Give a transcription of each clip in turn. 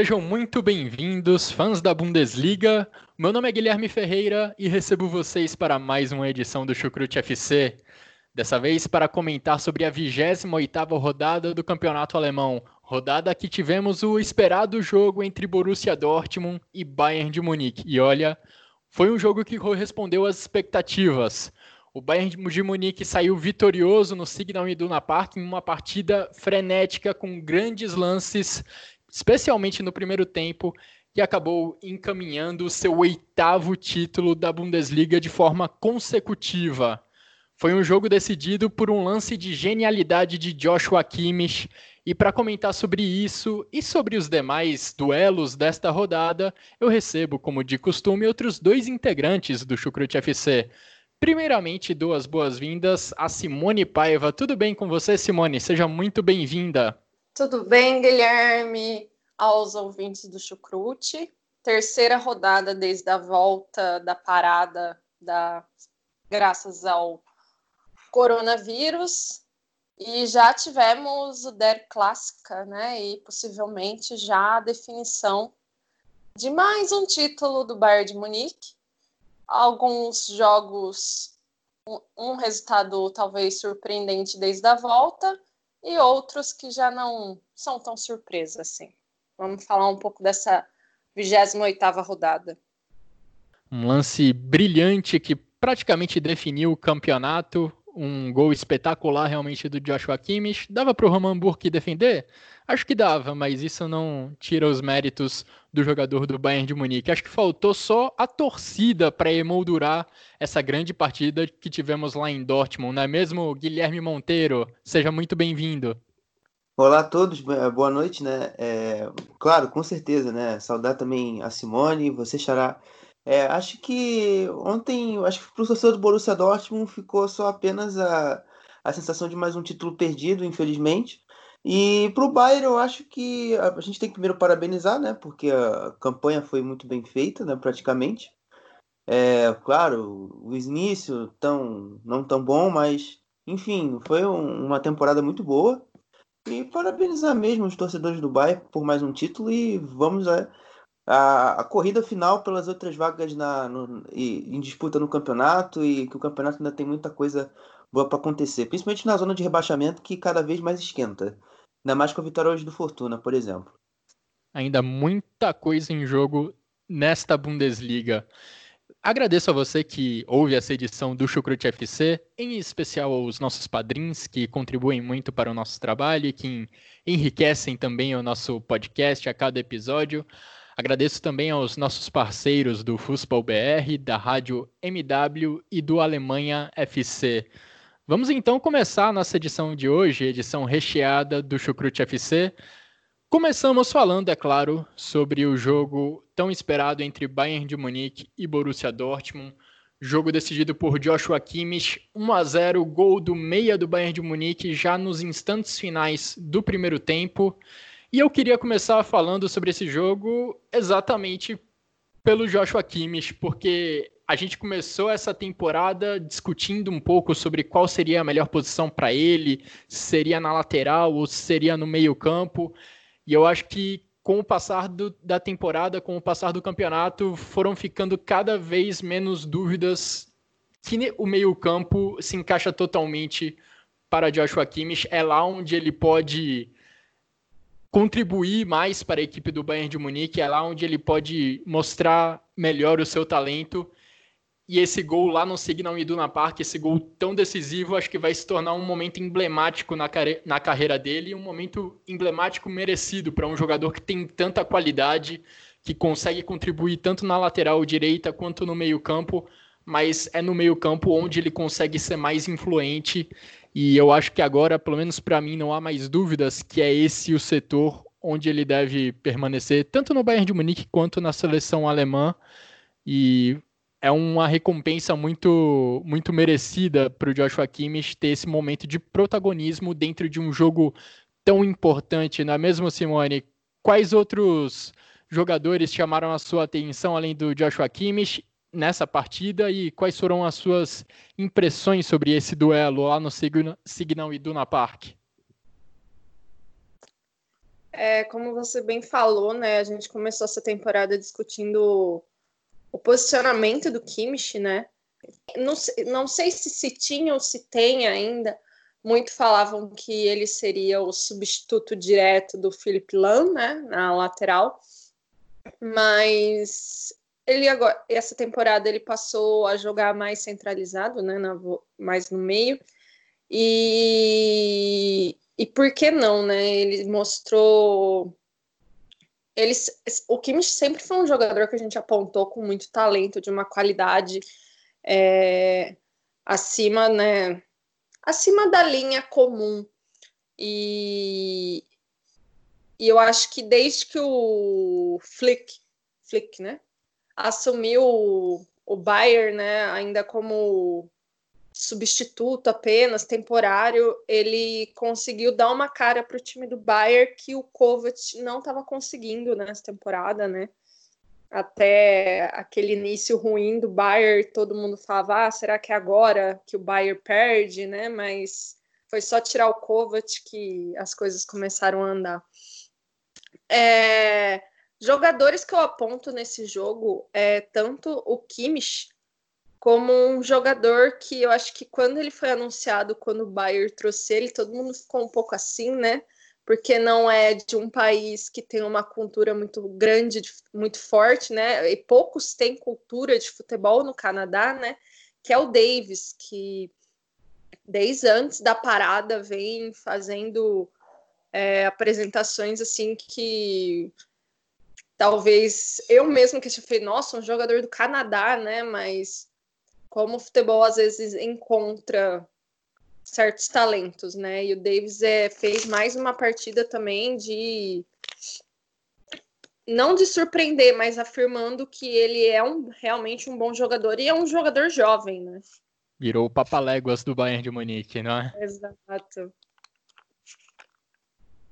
Sejam muito bem-vindos, fãs da Bundesliga. Meu nome é Guilherme Ferreira e recebo vocês para mais uma edição do Chucrute FC. Dessa vez para comentar sobre a 28ª rodada do Campeonato Alemão, rodada que tivemos o esperado jogo entre Borussia Dortmund e Bayern de Munique. E olha, foi um jogo que correspondeu às expectativas. O Bayern de Munique saiu vitorioso no Signal Iduna Park em uma partida frenética com grandes lances especialmente no primeiro tempo, que acabou encaminhando o seu oitavo título da Bundesliga de forma consecutiva. Foi um jogo decidido por um lance de genialidade de Joshua Kimmich. E para comentar sobre isso e sobre os demais duelos desta rodada, eu recebo, como de costume, outros dois integrantes do Chucrute FC. Primeiramente, duas boas-vindas a Simone Paiva. Tudo bem com você, Simone? Seja muito bem-vinda. Tudo bem, Guilherme? Aos ouvintes do Chucrute. Terceira rodada desde a volta da parada da graças ao coronavírus. E já tivemos o Der Clássica, né? E possivelmente já a definição de mais um título do Bayern de Munique. Alguns jogos, um, um resultado talvez surpreendente desde a volta, e outros que já não são tão surpresa assim. Vamos falar um pouco dessa 28ª rodada. Um lance brilhante que praticamente definiu o campeonato, um gol espetacular realmente do Joshua Kimmich. Dava para o Roman Burke defender? Acho que dava, mas isso não tira os méritos do jogador do Bayern de Munique. Acho que faltou só a torcida para emoldurar essa grande partida que tivemos lá em Dortmund, não é mesmo, Guilherme Monteiro? Seja muito bem-vindo. Olá a todos, boa noite, né? É, claro, com certeza, né? Saudar também a Simone, você Xará. É, acho que ontem, acho que para o torcedor do Borussia Dortmund ficou só apenas a, a sensação de mais um título perdido, infelizmente. E para o Bayern, eu acho que a, gente tem que primeiro parabenizar, né? Porque a campanha foi muito bem feita, né? Praticamente. É, claro, o início tão, não tão bom, mas enfim, foi um, uma temporada muito boa. E parabenizar mesmo os torcedores do Bayern por mais um título e vamos a, a, a corrida final pelas outras vagas na, no, e, em disputa no campeonato e que o campeonato ainda tem muita coisa boa para acontecer, principalmente na zona de rebaixamento que cada vez mais esquenta. Ainda mais com a vitória hoje do Fortuna, por exemplo. Ainda muita coisa em jogo nesta Bundesliga. Agradeço a você que ouve essa edição do Chucrute FC, em especial aos nossos padrinhos que contribuem muito para o nosso trabalho e que enriquecem também o nosso podcast a cada episódio. Agradeço também aos nossos parceiros do Fußball BR, da Rádio MW e do Alemanha FC. Vamos então começar a nossa edição de hoje, edição recheada do Chucrute FC. Começamos falando, é claro, sobre o jogo tão esperado entre Bayern de Munique e Borussia Dortmund. Jogo decidido por Joshua Kimmich, 1 a 0, gol do meia do Bayern de Munique já nos instantes finais do primeiro tempo. E eu queria começar falando sobre esse jogo exatamente pelo Joshua Kimmich, porque a gente começou essa temporada discutindo um pouco sobre qual seria a melhor posição para ele, se seria na lateral ou se seria no meio-campo. E eu acho que com o passar do, da temporada, com o passar do campeonato, foram ficando cada vez menos dúvidas que o meio-campo se encaixa totalmente para Joshua Kimmich. É lá onde ele pode contribuir mais para a equipe do Bayern de Munique, é lá onde ele pode mostrar melhor o seu talento. E esse gol lá no Signal Iduna Park, esse gol tão decisivo, acho que vai se tornar um momento emblemático na, na carreira dele, um momento emblemático merecido para um jogador que tem tanta qualidade, que consegue contribuir tanto na lateral direita quanto no meio-campo, mas é no meio-campo onde ele consegue ser mais influente. E eu acho que agora, pelo menos para mim, não há mais dúvidas que é esse o setor onde ele deve permanecer, tanto no Bayern de Munique quanto na seleção alemã. E é uma recompensa muito muito merecida para o Joshua Kimmich ter esse momento de protagonismo dentro de um jogo tão importante, não é mesmo, Simone? Quais outros jogadores chamaram a sua atenção além do Joshua Kimmich nessa partida e quais foram as suas impressões sobre esse duelo lá no Signal Iduna Park? É, como você bem falou, né, a gente começou essa temporada discutindo o posicionamento do Kimmich, né? Não, não sei se se tinha ou se tem ainda. Muito falavam que ele seria o substituto direto do Philip Lahm, né, na lateral. Mas ele agora, essa temporada ele passou a jogar mais centralizado, né, na, mais no meio. E, e por que não, né? Ele mostrou ele, o Kimmich sempre foi um jogador que a gente apontou com muito talento, de uma qualidade é, acima, né, acima da linha comum. E, e eu acho que desde que o Flick, Flick, né, assumiu o, Bayern, né, ainda como substituto apenas, temporário, ele conseguiu dar uma cara para o time do Bayern que o Kovac não estava conseguindo nessa temporada, né? Até aquele início ruim do Bayern, todo mundo falava, ah, será que é agora que o Bayern perde, né? Mas foi só tirar o Kovac que as coisas começaram a andar. É, jogadores que eu aponto nesse jogo é tanto o Kimmich como um jogador que eu acho que quando ele foi anunciado, quando o Bayern trouxe ele, todo mundo ficou um pouco assim, né? Porque não é de um país que tem uma cultura muito grande, muito forte, né? E poucos têm cultura de futebol no Canadá, né? Que é o Davis, que desde antes da parada vem fazendo é, apresentações assim que talvez eu mesmo que eu falei, nossa, um jogador do Canadá, né? Mas como o futebol às vezes encontra certos talentos, né? E o Davis é, fez mais uma partida também de não de surpreender, mas afirmando que ele é um, realmente um bom jogador e é um jogador jovem, né? Virou o papaléguas do Bayern de Munique, não é? Exato.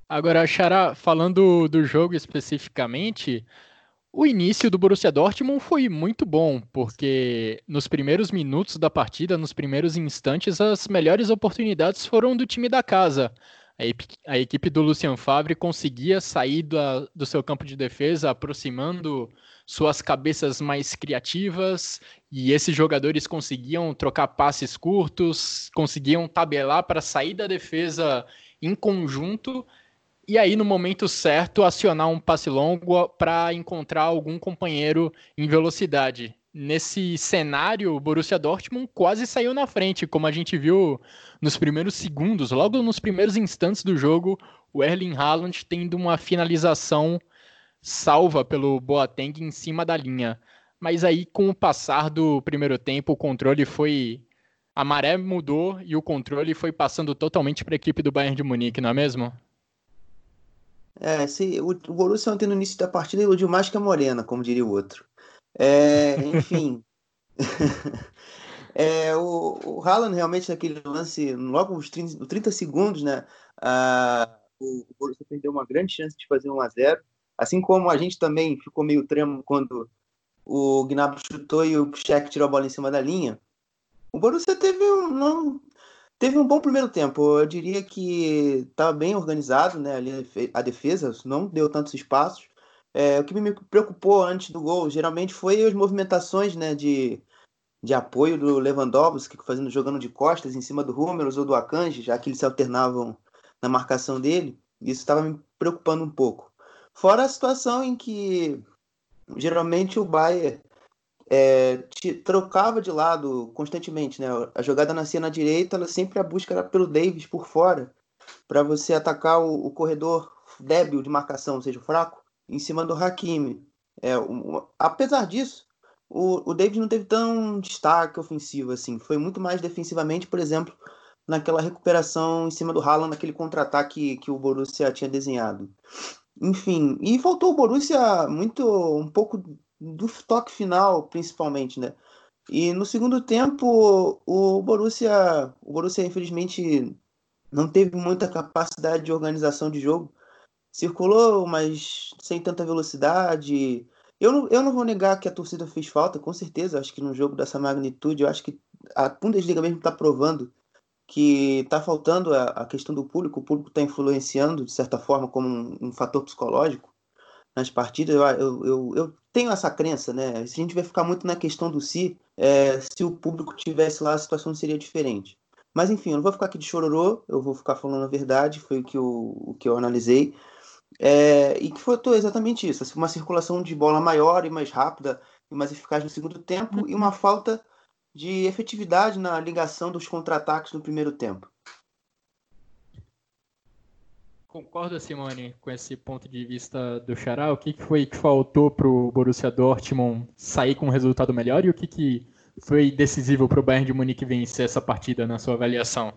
Agora, Xará, falando do jogo especificamente, o início do Borussia Dortmund foi muito bom, porque nos primeiros minutos da partida, nos primeiros instantes, as melhores oportunidades foram do time da casa. A, equipe do Lucian Favre conseguia sair do seu campo de defesa, aproximando suas cabeças mais criativas, e esses jogadores conseguiam trocar passes curtos, conseguiam tabelar para sair da defesa em conjunto e aí, no momento certo, acionar um passe longo para encontrar algum companheiro em velocidade. Nesse cenário, o Borussia Dortmund quase saiu na frente, como a gente viu nos primeiros segundos, logo nos primeiros instantes do jogo, o Erling Haaland tendo uma finalização salva pelo Boateng em cima da linha. Mas aí, com o passar do primeiro tempo, o controle foi. A maré mudou e o controle foi passando totalmente para a equipe do Bayern de Munique, não é mesmo? É, se, o, o Borussia ontem no início da partida iludiu mais que a Morena, como diria o outro. É, enfim. é, o, o Haaland realmente naquele lance, logo nos 30, 30 segundos, né? O, Borussia perdeu uma grande chance de fazer 1 a 0 Assim como a gente também ficou meio tremo quando o Gnabry chutou e o Check tirou a bola em cima da linha. O Borussia teve um, Teve um bom primeiro tempo. Eu diria que estava bem organizado, né? Ali a defesa não deu tantos espaços. É, o que me preocupou antes do gol, geralmente, foi as movimentações, né? De, de apoio do Lewandowski, fazendo jogando de costas em cima do Hummels ou do Akanji, já que eles se alternavam na marcação dele. Isso estava me preocupando um pouco. Fora a situação em que geralmente o Bayern é, te, trocava de lado constantemente, né? A jogada nascia na direita, ela sempre a busca era pelo Davis por fora, para você atacar o, o, corredor débil de marcação, ou seja, fraco, em cima do Hakimi. É, um, apesar disso, o, o David não teve tão destaque ofensivo assim. Foi muito mais defensivamente, por exemplo, naquela recuperação em cima do Haaland, naquele contra-ataque que o Borussia tinha desenhado. Enfim, e faltou o Borussia muito um pouco do toque final, principalmente, né? E no segundo tempo, o Borussia, o Borussia infelizmente não teve muita capacidade de organização de jogo. Circulou, mas sem tanta velocidade. Eu não, eu não vou negar que a torcida fez falta, com certeza. Acho que num jogo dessa magnitude, eu acho que a Bundesliga mesmo está provando que está faltando a, a, questão do público. O público está influenciando, de certa forma, como um, um fator psicológico nas partidas. Eu, eu, eu, tenho essa crença, né? Se a gente vai ficar muito na questão do si, é, se o público tivesse lá, a situação seria diferente. Mas enfim, eu não vou ficar aqui de chororô, eu vou ficar falando a verdade, foi o que eu, o que eu analisei. É, e que foi exatamente isso: assim, uma circulação de bola maior e mais rápida e mais eficaz no segundo tempo uhum. e uma falta de efetividade na ligação dos contra-ataques no primeiro tempo. Concorda, Simone, com esse ponto de vista do Xará? O que foi que faltou para o Borussia Dortmund sair com um resultado melhor e o que, que foi decisivo para o Bayern de Munique vencer essa partida na sua avaliação?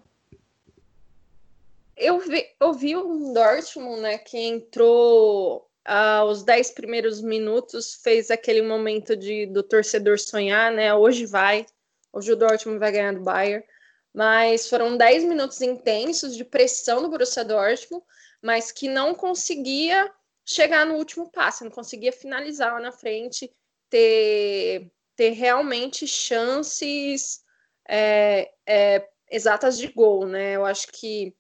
eu vi, eu vi um Dortmund, né, que entrou aos 10 primeiros minutos, fez aquele momento de, do torcedor sonhar, né? Hoje vai, hoje o Dortmund vai ganhar do Bayern. Mas foram 10 minutos intensos de pressão do Borussia Dortmund, mas que não conseguia chegar no último passe, não conseguia finalizar lá na frente, ter, ter realmente chances é, é, exatas de gol, né? Eu acho que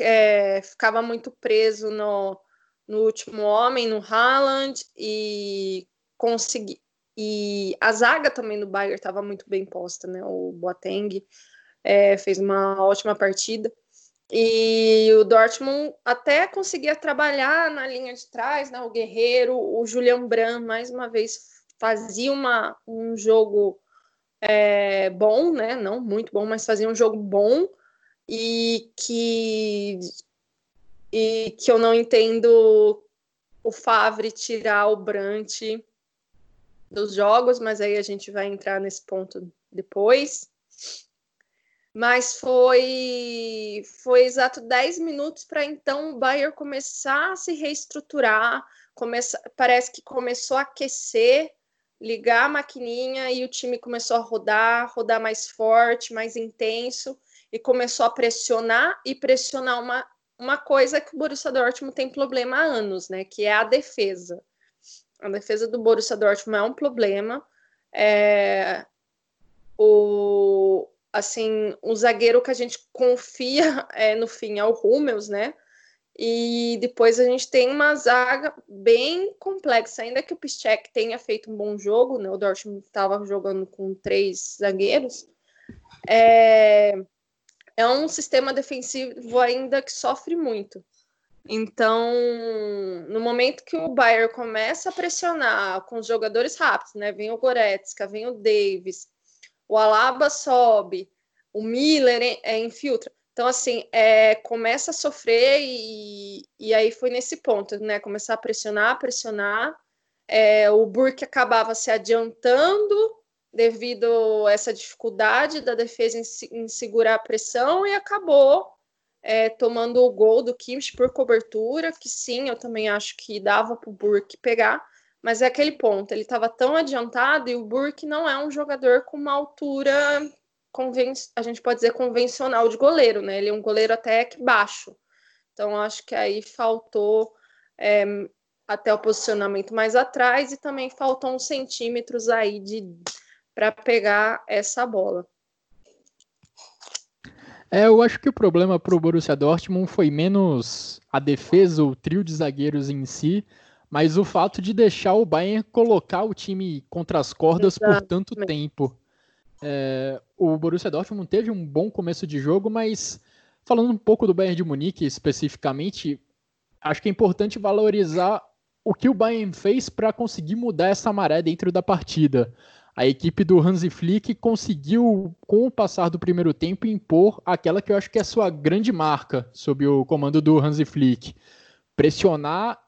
é, ficava muito preso no, no último homem, no Haaland, e consegui. E a zaga também do Bayern estava muito bem posta, né? O Boateng é, fez uma ótima partida. E o Dortmund até conseguia trabalhar na linha de trás, né? O Guerreiro, o Julian Brand, mais uma vez, fazia uma, um jogo é, bom, né? Não muito bom, mas fazia um jogo bom e que e que eu não entendo o Favre tirar o Brant dos jogos, mas aí a gente vai entrar nesse ponto depois. Mas foi foi exato 10 minutos para então o Bayern começar a se reestruturar, começa, parece que começou a aquecer, ligar a maquininha e o time começou a rodar, rodar mais forte, mais intenso e começou a pressionar e pressionar uma, uma coisa que o Borussia Dortmund tem problema há anos, né? Que é a defesa. A defesa do Borussia Dortmund é um problema. É, o assim, o zagueiro que a gente confia é, no fim é o Hummels, né? E depois a gente tem uma zaga bem complexa, ainda que o Piszczek tenha feito um bom jogo, né? O Dortmund estava jogando com três zagueiros. É, é um sistema defensivo ainda que sofre muito. Então, no momento que o Bayern começa a pressionar com os jogadores rápidos, né? Vem o Goretzka, vem o Davis, o Alaba sobe, o Miller é, infiltra. Então, assim, é, começa a sofrer e, e aí foi nesse ponto, né? Começar a pressionar, pressionar. É, o Burke acabava se adiantando devido a essa dificuldade da defesa em, em segurar a pressão e acabou é, tomando o gol do Kimmich por cobertura, que sim, eu também acho que dava para o Burke pegar, mas é aquele ponto, ele estava tão adiantado e o Burke não é um jogador com uma altura, a gente pode dizer, convencional de goleiro, né? Ele é um goleiro até que baixo. Então, acho que aí faltou é, até o posicionamento mais atrás e também faltou uns centímetros aí de para pegar essa bola. É, eu acho que o problema para o Borussia Dortmund foi menos a defesa, o trio de zagueiros em si, mas o fato de deixar o Bayern colocar o time contra as cordas Exatamente. por tanto tempo. É, o Borussia Dortmund teve um bom começo de jogo, mas falando um pouco do Bayern de Munique especificamente, acho que é importante valorizar o que o Bayern fez para conseguir mudar essa maré dentro da partida a equipe do Hansi Flick conseguiu, com o passar do primeiro tempo, impor aquela que eu acho que é a sua grande marca sob o comando do Hansi Flick. Pressionar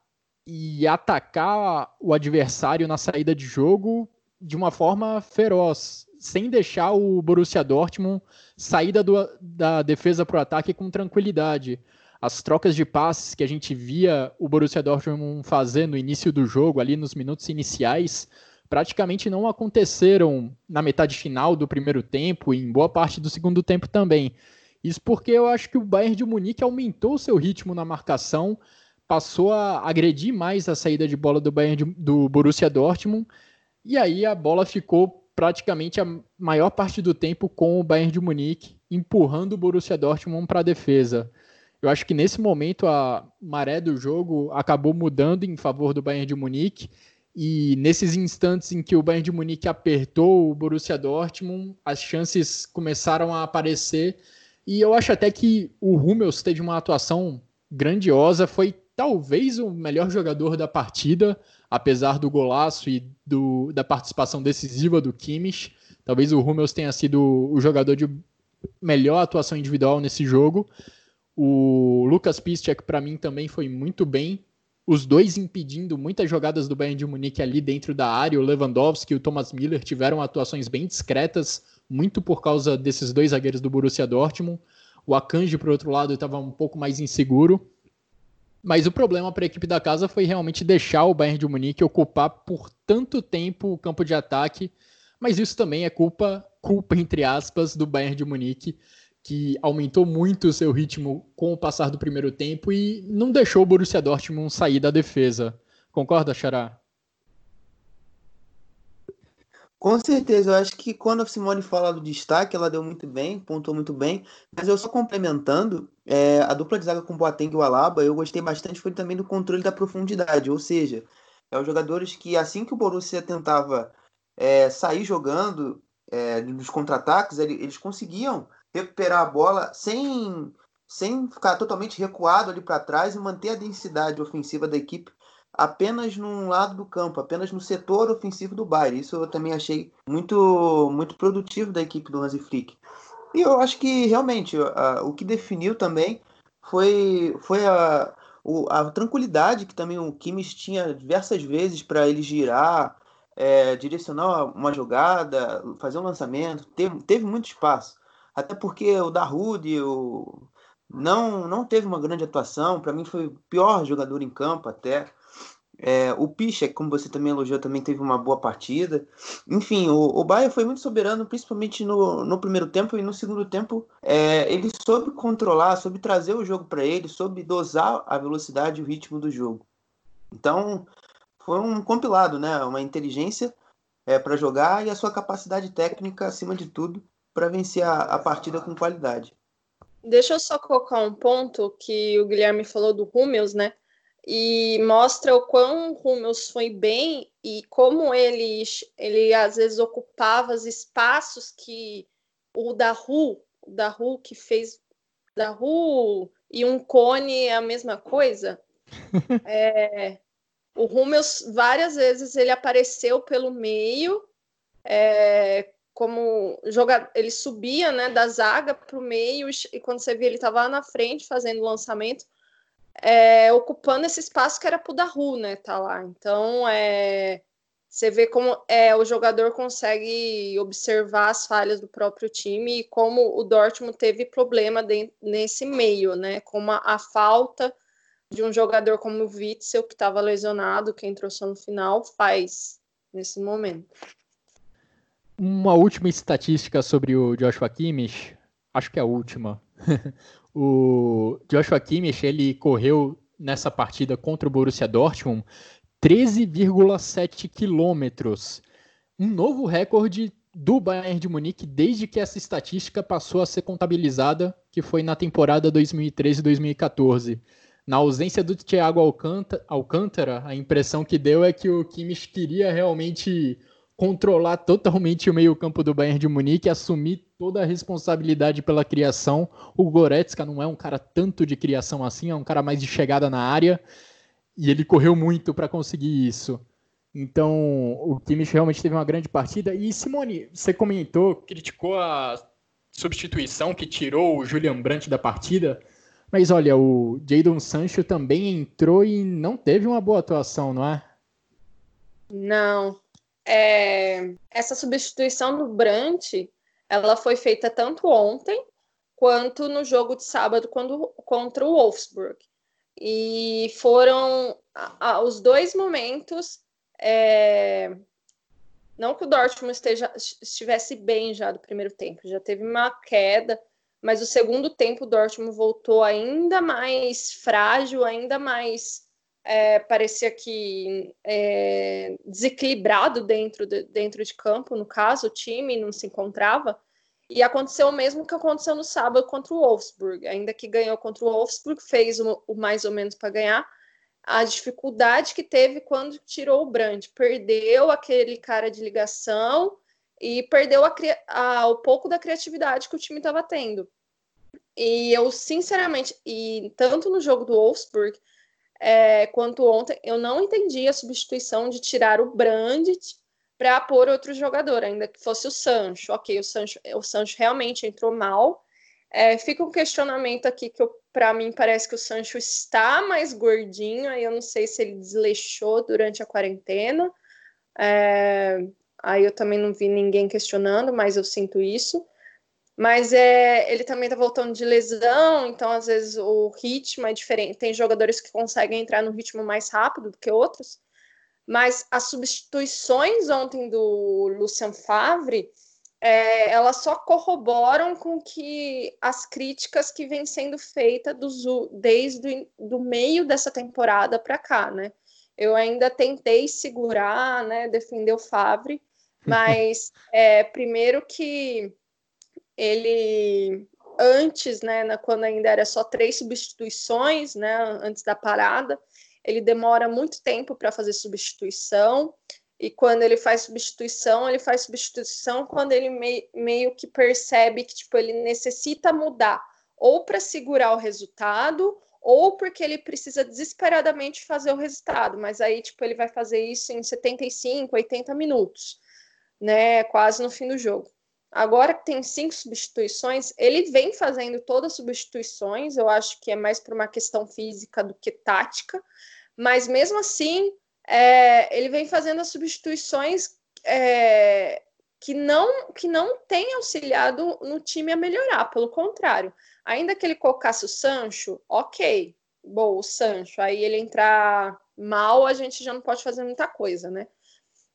e atacar o adversário na saída de jogo de uma forma feroz, sem deixar o Borussia Dortmund sair da, da defesa para o ataque com tranquilidade. As trocas de passes que a gente via o Borussia Dortmund fazer no início do jogo, ali nos minutos iniciais, praticamente não aconteceram na metade final do primeiro tempo e em boa parte do segundo tempo também. Isso porque eu acho que o Bayern de Munique aumentou seu ritmo na marcação, passou a agredir mais a saída de bola do Bayern de, do Borussia Dortmund, e aí a bola ficou praticamente a maior parte do tempo com o Bayern de Munique, empurrando o Borussia Dortmund para a defesa. Eu acho que nesse momento a maré do jogo acabou mudando em favor do Bayern de Munique, e nesses instantes em que o Bayern de Munique apertou o Borussia Dortmund, as chances começaram a aparecer, e eu acho até que o Hummels teve uma atuação grandiosa, foi talvez o melhor jogador da partida, apesar do golaço e do, da participação decisiva do Kimmich. Talvez o Hummels tenha sido o jogador de melhor atuação individual nesse jogo. O Lucas Piszczek, para mim, também foi muito bem. Os dois impedindo muitas jogadas do Bayern de Munique ali dentro da área. O Lewandowski e o Thomas Miller tiveram atuações bem discretas, muito por causa desses dois zagueiros do Borussia Dortmund. O Akanji, por outro lado, estava um pouco mais inseguro. Mas o problema para a equipe da casa foi realmente deixar o Bayern de Munique ocupar por tanto tempo o campo de ataque. Mas isso também é culpa, culpa entre aspas, do Bayern de Munique, que aumentou muito o seu ritmo com o passar do primeiro tempo e não deixou o Borussia Dortmund sair da defesa. Concorda, Xará? Com certeza, eu acho que quando a Simone fala do destaque, ela deu muito bem, pontuou muito bem, mas eu só complementando, é, a dupla de zaga com Boateng e o Alaba, eu gostei bastante foi também do controle da profundidade, ou seja, é os jogadores que assim que o Borussia tentava é, sair jogando é, nos contra-ataques, eles conseguiam recuperar a bola sem, sem ficar totalmente recuado ali para trás e manter a densidade ofensiva da equipe apenas num lado do campo, apenas no setor ofensivo do Bayern. Isso eu também achei muito, muito produtivo da equipe do Hansi Flick. E eu acho que realmente a, o que definiu também foi, foi a, o, a tranquilidade que também o Kimmich tinha diversas vezes para ele girar, é, direcionar uma jogada, fazer um lançamento. Teve, teve muito espaço. Até porque o Dahoud o, não, não teve uma grande atuação. Para mim foi o pior jogador em campo até. É, o Piszek, como você também elogiou, também teve uma boa partida. Enfim, o, o Bayern foi muito soberano, principalmente no, no primeiro tempo e no segundo tempo. É, ele soube controlar, soube trazer o jogo para ele, soube dosar a velocidade e o ritmo do jogo. Então, foi um compilado, né? Uma inteligência é, para jogar e a sua capacidade técnica, acima de tudo, para vencer a, a partida com qualidade. Deixa eu só colocar um ponto que o Guilherme falou do Hummels, né? E mostra o quão Hummels foi bem e como ele, ele às vezes ocupava os espaços que o Daru, o Daru que fez Daru e um cone é a mesma coisa. é, o Hummels várias vezes ele apareceu pelo meio é, como jogar, ele subia né, da zaga para o meio e quando você via ele estava lá na frente fazendo o lançamento é, ocupando esse espaço que era pro Daru, né? Tá lá. Então, é, você vê como é, o jogador consegue observar as falhas do próprio time e como o Dortmund teve problema de, nesse meio, né? Como a, a, falta de um jogador como o Witzel, que estava lesionado, que entrou só no final, faz nesse momento. Uma última estatística sobre o Joshua Kimmich, acho que é a última. O Joshua Kimmich, ele correu nessa partida contra o Borussia Dortmund 13,7 quilômetros. Um novo recorde do Bayern de Munique desde que essa estatística passou a ser contabilizada, que foi na temporada 2013-2014. Na ausência do Thiago Alcântara, a impressão que deu é que o Kimmich queria realmente controlar totalmente o meio-campo do Bayern de Munique, assumir toda a responsabilidade pela criação. O Goretzka não é um cara tanto de criação assim, é um cara mais de chegada na área, e ele correu muito para conseguir isso. Então, o Kimmich realmente teve uma grande partida. E Simone, você comentou, criticou a substituição que tirou o Julian Brandt da partida, mas olha, o Jadon Sancho também entrou e não teve uma boa atuação, não é? Não, é, essa substituição do Brandt, ela foi feita tanto ontem quanto no jogo de sábado quando, contra o Wolfsburg. E foram a, a, os dois momentos. É, não que o Dortmund esteja, estivesse bem já do primeiro tempo, já teve uma queda, mas o segundo tempo o Dortmund voltou ainda mais frágil, ainda mais é, parecia que é, desequilibrado dentro de, dentro de campo, no caso, o time não se encontrava. E aconteceu o mesmo que aconteceu no sábado contra o Wolfsburg. Ainda que ganhou contra o Wolfsburg, fez o, o mais ou menos para ganhar. A dificuldade que teve quando tirou o Brand. Perdeu aquele cara de ligação e perdeu a, a, o pouco da criatividade que o time estava tendo. E eu, sinceramente, e tanto no jogo do Wolfsburg é, quanto ontem, eu não entendi a substituição de tirar o Brandt para pôr outro jogador, ainda que fosse o Sancho. Ok, o Sancho, o Sancho realmente entrou mal. É, fica um questionamento aqui que para mim parece que o Sancho está mais gordinho, aí eu não sei se ele desleixou durante a quarentena. É, aí eu também não vi ninguém questionando, mas eu sinto isso. Mas é, ele também está voltando de lesão, então às vezes o ritmo é diferente. Tem jogadores que conseguem entrar no ritmo mais rápido do que outros mas as substituições ontem do Lucian Favre, é, elas só corroboram com que as críticas que vêm sendo feitas desde do meio dessa temporada para cá, né? Eu ainda tentei segurar, né, defender o Favre, mas é, primeiro que ele antes, né, quando ainda era só três substituições, né, antes da parada, ele demora muito tempo para fazer substituição, e quando ele faz substituição, ele faz substituição quando ele me, meio que percebe que tipo, ele necessita mudar, ou para segurar o resultado, ou porque ele precisa desesperadamente fazer o resultado, mas aí tipo, ele vai fazer isso em 75, 80 minutos, né? Quase no fim do jogo. Agora que tem cinco substituições, ele vem fazendo todas as substituições, eu acho que é mais por uma questão física do que tática, mas mesmo assim, é, ele vem fazendo as substituições é, que não que não tem auxiliado no time a melhorar, pelo contrário. Ainda que ele colocasse o Sancho, ok, bom, o Sancho, aí ele entrar mal, a gente já não pode fazer muita coisa, né?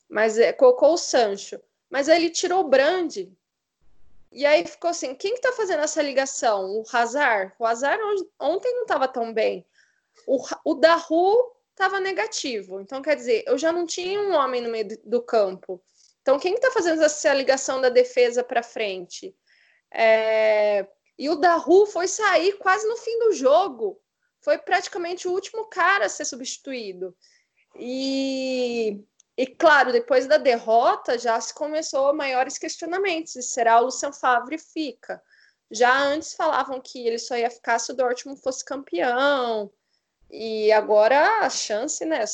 Mas é, colocou o Sancho, mas ele tirou o Brand, e aí ficou assim, quem que tá fazendo essa ligação? O Hazard? O Hazard ontem não estava tão bem. O, o Daru estava negativo. Então, quer dizer, eu já não tinha um homem no meio do campo. Então, quem está fazendo essa ligação da defesa para frente? É... E o Daru foi sair quase no fim do jogo. Foi praticamente o último cara a ser substituído. E e claro, depois da derrota já se começou maiores questionamentos. será o Lucian Favre fica? Já antes falavam que ele só ia ficar se o Dortmund fosse campeão. E agora a chance, né?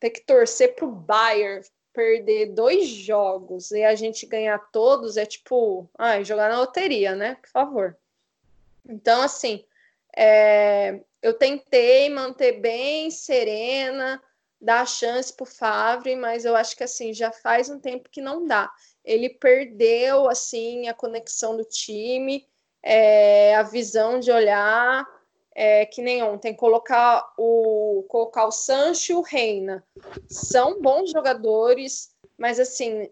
Ter que torcer para o Bayern perder dois jogos e a gente ganhar todos é tipo, ai, jogar na loteria, né? Por favor. Então, assim, é, eu tentei manter bem serena, dar chance para o Favre, mas eu acho que assim já faz um tempo que não dá. Ele perdeu assim a conexão do time, é, a visão de olhar, é, que nem ontem colocar o colocar o Sancho e o Reina são bons jogadores, mas assim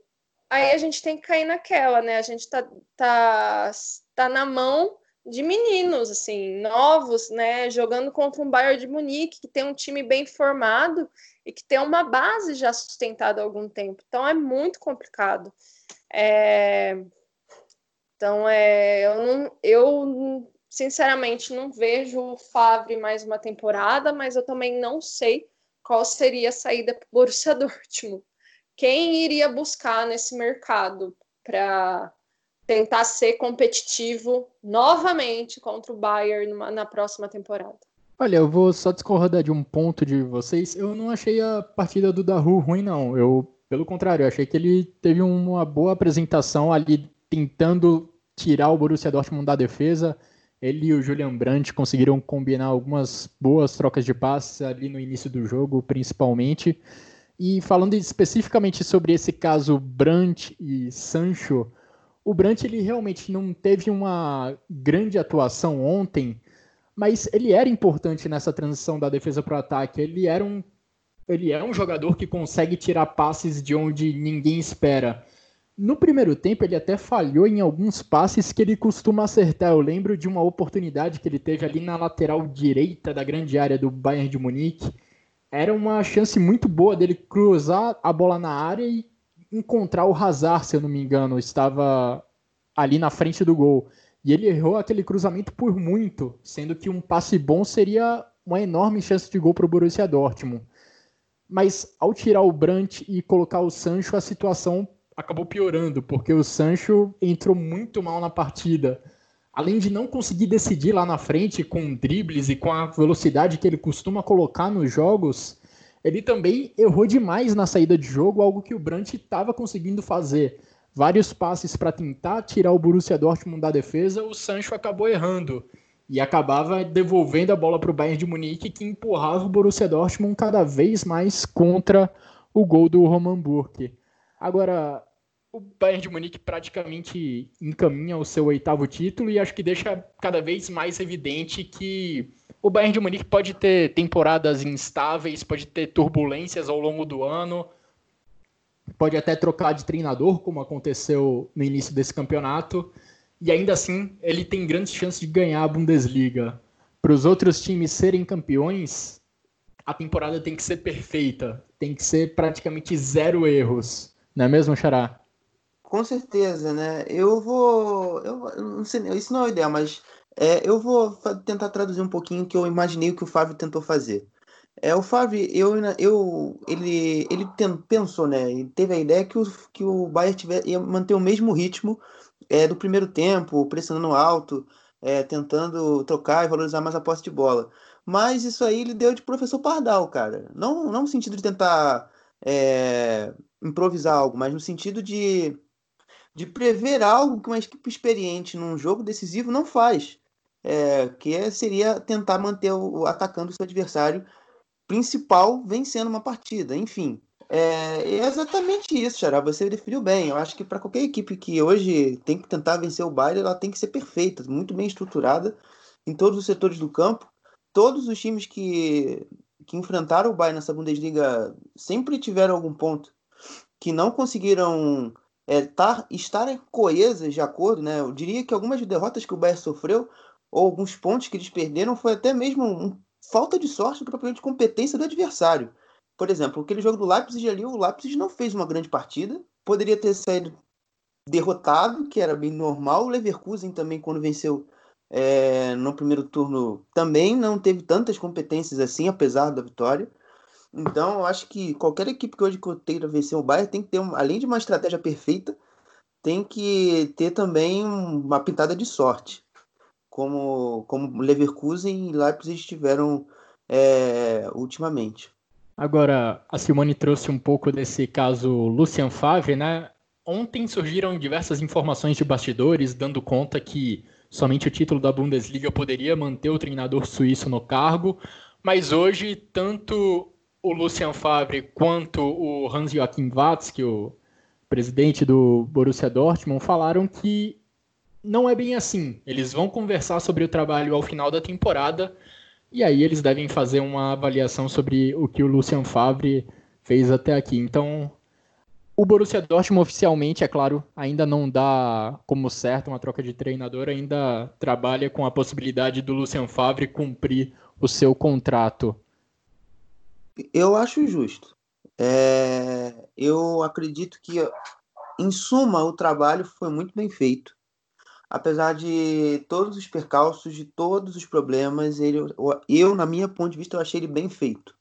aí a gente tem que cair naquela, né? A gente tá, tá, tá na mão de meninos, assim, novos, né, jogando contra um Bayern de Munique, que tem um time bem formado e que tem uma base já sustentada há algum tempo. Então é muito complicado. É... Então é, eu não, eu sinceramente não vejo o Favre mais uma temporada, mas eu também não sei qual seria a saída para o Borussia Dortmund. Quem iria buscar nesse mercado para tentar ser competitivo novamente contra o Bayern numa, na próxima temporada. Olha, eu vou só discordar de um ponto de vocês. Eu não achei a partida do Daru ruim, não. Eu, pelo contrário, eu achei que ele teve uma boa apresentação ali, tentando tirar o Borussia Dortmund da defesa. Ele e o Julian Brandt conseguiram combinar algumas boas trocas de passes ali no início do jogo, principalmente. E falando especificamente sobre esse caso Brandt e Sancho, o Brandt ele realmente não teve uma grande atuação ontem, mas ele era importante nessa transição da defesa para o ataque. Ele era um ele é um jogador que consegue tirar passes de onde ninguém espera. No primeiro tempo, ele até falhou em alguns passes que ele costuma acertar. Eu lembro de uma oportunidade que ele teve ali na lateral direita da grande área do Bayern de Munique. Era uma chance muito boa dele cruzar a bola na área e encontrar o Hazard, se eu não me engano. Estava ali na frente do gol. E ele errou aquele cruzamento por muito, sendo que um passe bom seria uma enorme chance de gol para o Borussia Dortmund. Mas ao tirar o Brandt e colocar o Sancho, a situação acabou piorando, porque o Sancho entrou muito mal na partida. Além de não conseguir decidir lá na frente com dribles e com a velocidade que ele costuma colocar nos jogos, ele também errou demais na saída de jogo, algo que o Brandt estava conseguindo fazer. Vários passes para tentar tirar o Borussia Dortmund da defesa, o Sancho acabou errando e acabava devolvendo a bola para o Bayern de Munique, que empurrava o Borussia Dortmund cada vez mais contra o gol do Roman Burke. Agora, o Bayern de Munique praticamente encaminha o seu oitavo título e acho que deixa cada vez mais evidente que o Bayern de Munique pode ter temporadas instáveis, pode ter turbulências ao longo do ano, pode até trocar de treinador, como aconteceu no início desse campeonato, e ainda assim ele tem grandes chances de ganhar a Bundesliga. Para os outros times serem campeões, a temporada tem que ser perfeita, tem que ser praticamente zero erros, não é mesmo, Xará? Com certeza, né? Eu vou. Eu não sei, isso não é uma ideia, mas é, eu vou tentar traduzir um pouquinho o que eu imaginei o que o Fábio tentou fazer. É, o Fábio, eu, eu, ele, ele pensou, né? Teve a ideia que o, que o Bayern tiver, ia manter o mesmo ritmo é, do primeiro tempo, pressionando alto, é, tentando trocar e valorizar mais a posse de bola. Mas isso aí ele deu de professor Pardal, cara. Não, não no sentido de tentar é, improvisar algo, mas no sentido de, de prever algo que uma equipe experiente num jogo decisivo não faz. É, que seria tentar manter o atacando o seu adversário principal vencendo uma partida. Enfim, é, é exatamente isso, Xará. Você definiu bem. Eu acho que para qualquer equipe que hoje tem que tentar vencer o baile, ela tem que ser perfeita, muito bem estruturada em todos os setores do campo. Todos os times que, que enfrentaram o Bayern nessa Bundesliga sempre tiveram algum ponto que não conseguiram é, tar, estar coesas de acordo, né? Eu diria que algumas derrotas que o Bayern sofreu, ou alguns pontos que eles perderam, foi até mesmo um, falta de sorte, propriamente competência do adversário. Por exemplo, aquele jogo do Leipzig ali, o Leipzig não fez uma grande partida, poderia ter saído derrotado, que era bem normal. O Leverkusen também, quando venceu é, no primeiro turno, também não teve tantas competências assim, apesar da vitória. Então, eu acho que qualquer equipe que hoje queira vencer o Bayern tem que ter, além de uma estratégia perfeita, tem que ter também uma pitada de sorte, como como Leverkusen e Leipzig tiveram é, ultimamente. Agora, a Simone trouxe um pouco desse caso Lucian Favre, né? Ontem surgiram diversas informações de bastidores dando conta que somente o título da Bundesliga poderia manter o treinador suíço no cargo, mas hoje tanto o Lucian Favre quanto o Hans-Joachim Watzke, o presidente do Borussia Dortmund, falaram que não é bem assim. Eles vão conversar sobre o trabalho ao final da temporada e aí eles devem fazer uma avaliação sobre o que o Lucian Favre fez até aqui. Então, o Borussia Dortmund oficialmente, é claro, ainda não dá como certo uma troca de treinador, ainda trabalha com a possibilidade do Lucian Favre cumprir o seu contrato. Eu acho justo. É... eu acredito que, em suma, o trabalho foi muito bem feito apesar de todos os percalços, de todos os problemas, ele, eu, na minha ponto de vista, eu achei ele bem feito.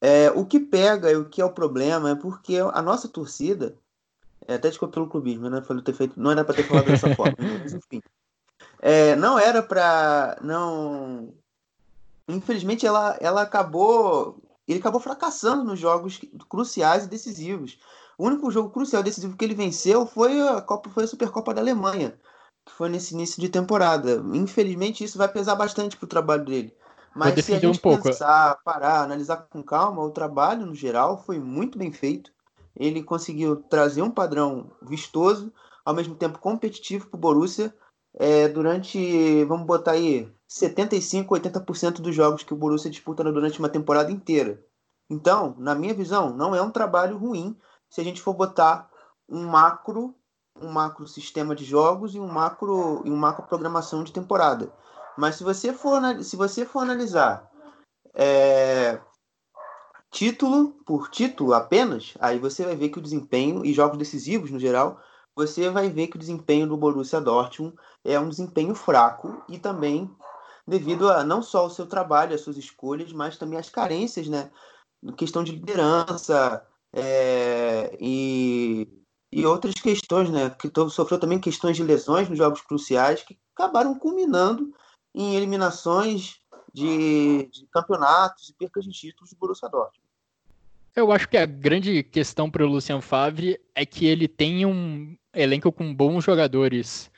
É, o que pega e o que é o problema é porque a nossa torcida, é, até desculpa pelo clubismo, né? Falei ter feito, não era para ter falado dessa forma, mas enfim. É, não era para não infelizmente ela, ela acabou ele acabou fracassando nos jogos cruciais e decisivos. O único jogo crucial e decisivo que ele venceu foi a Copa foi a Supercopa da Alemanha que foi nesse início de temporada. Infelizmente, isso vai pesar bastante para o trabalho dele. Mas se a gente um pouco. pensar, parar, analisar com calma, o trabalho no geral foi muito bem feito. Ele conseguiu trazer um padrão vistoso, ao mesmo tempo competitivo para o Borussia. É, durante, vamos botar aí, 75, 80% dos jogos que o Borussia disputa durante uma temporada inteira. Então, na minha visão, não é um trabalho ruim se a gente for botar um macro, um macro sistema de jogos e um macro e um macro programação de temporada. Mas se você for, se você for analisar é, título por título apenas, aí você vai ver que o desempenho e jogos decisivos no geral, você vai ver que o desempenho do Borussia Dortmund é um desempenho fraco e também devido a não só o seu trabalho, as suas escolhas, mas também as carências, né? Questão de liderança é, e, e outras questões, né? Que sofreu também questões de lesões nos jogos cruciais que acabaram culminando em eliminações de, de campeonatos e percas de títulos do Borussia Dortmund. Eu acho que a grande questão para o Lucian Favre é que ele tem um elenco com bons jogadores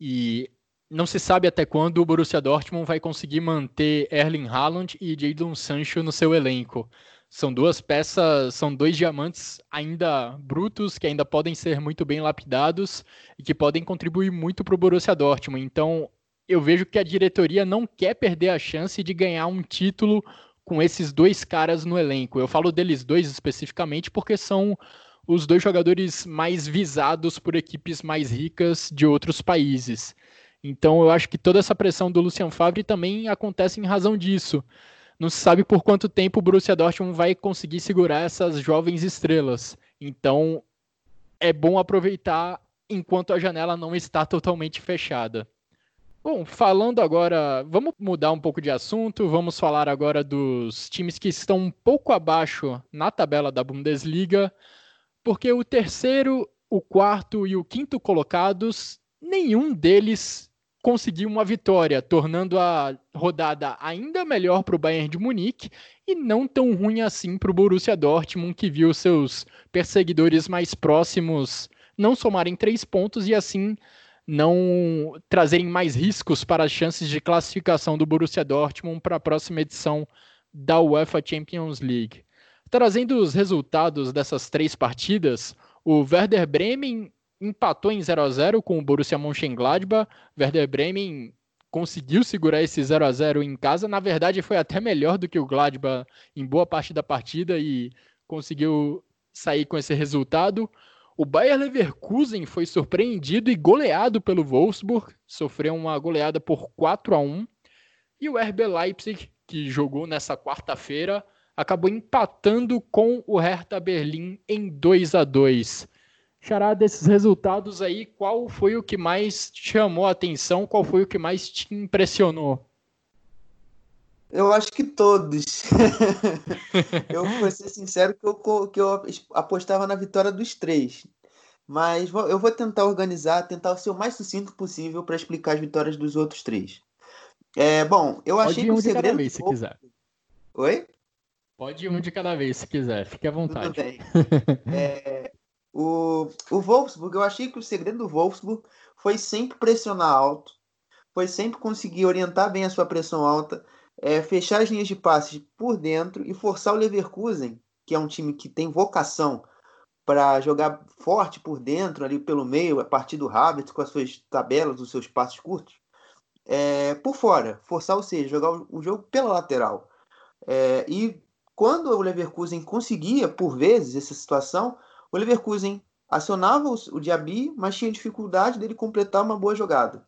e não se sabe até quando o Borussia Dortmund vai conseguir manter Erling Haaland e Jadon Sancho no seu elenco. São duas peças, são dois diamantes ainda brutos, que ainda podem ser muito bem lapidados e que podem contribuir muito para o Borussia Dortmund. Então, eu vejo que a diretoria não quer perder a chance de ganhar um título com esses dois caras no elenco. Eu falo deles dois especificamente porque são os dois jogadores mais visados por equipes mais ricas de outros países. Então eu acho que toda essa pressão do Lucian Favre também acontece em razão disso. Não se sabe por quanto tempo o Borussia Dortmund vai conseguir segurar essas jovens estrelas. Então é bom aproveitar enquanto a janela não está totalmente fechada. Bom, falando agora, vamos mudar um pouco de assunto, vamos falar agora dos times que estão um pouco abaixo na tabela da Bundesliga, porque o terceiro, o quarto e o quinto colocados, nenhum deles conseguiu uma vitória, tornando a rodada ainda melhor para o Bayern de Munique e não tão ruim assim para o Borussia Dortmund, que viu seus perseguidores mais próximos não somarem três pontos e assim não trazerem mais riscos para as chances de classificação do Borussia Dortmund para a próxima edição da UEFA Champions League. Trazendo os resultados dessas três partidas, o Werder Bremen empatou em 0 a 0 com o Borussia Mönchengladbach. Werder Bremen conseguiu segurar esse 0 a 0 em casa. Na verdade, foi até melhor do que o Gladbach em boa parte da partida e conseguiu sair com esse resultado. O Bayer Leverkusen foi surpreendido e goleado pelo Wolfsburg, sofreu uma goleada por 4 a 1. E o RB Leipzig, que jogou nessa quarta-feira, acabou empatando com o Hertha Berlim em 2 a 2. Xará, desses resultados aí, qual foi o que mais te chamou a atenção? Qual foi o que mais te impressionou? Eu acho que todos. eu vou ser sincero que eu, que eu apostava na vitória dos três. Mas eu vou tentar organizar, tentar ser o mais sucinto possível para explicar as vitórias dos outros três. É, bom, eu Pode achei que o segredo... de cada vez, se quiser. Oi? Pode ir um de cada vez, se quiser. Fique à vontade. Tudo bem. é, o, o Wolfsburg, eu achei que o segredo do Wolfsburg foi sempre pressionar alto, foi sempre conseguir orientar bem a sua pressão alta, é, fechar as linhas de passes por dentro e forçar o Leverkusen, que é um time que tem vocação para jogar forte por dentro, ali pelo meio, a partir do Havertz, com as suas tabelas, os seus passos curtos, é, por fora, forçar, ou seja, jogar o jogo pela lateral. É, e quando o Leverkusen conseguia, por vezes, essa situação, o Leverkusen acionava o, Diaby, mas tinha dificuldade dele completar uma boa jogada.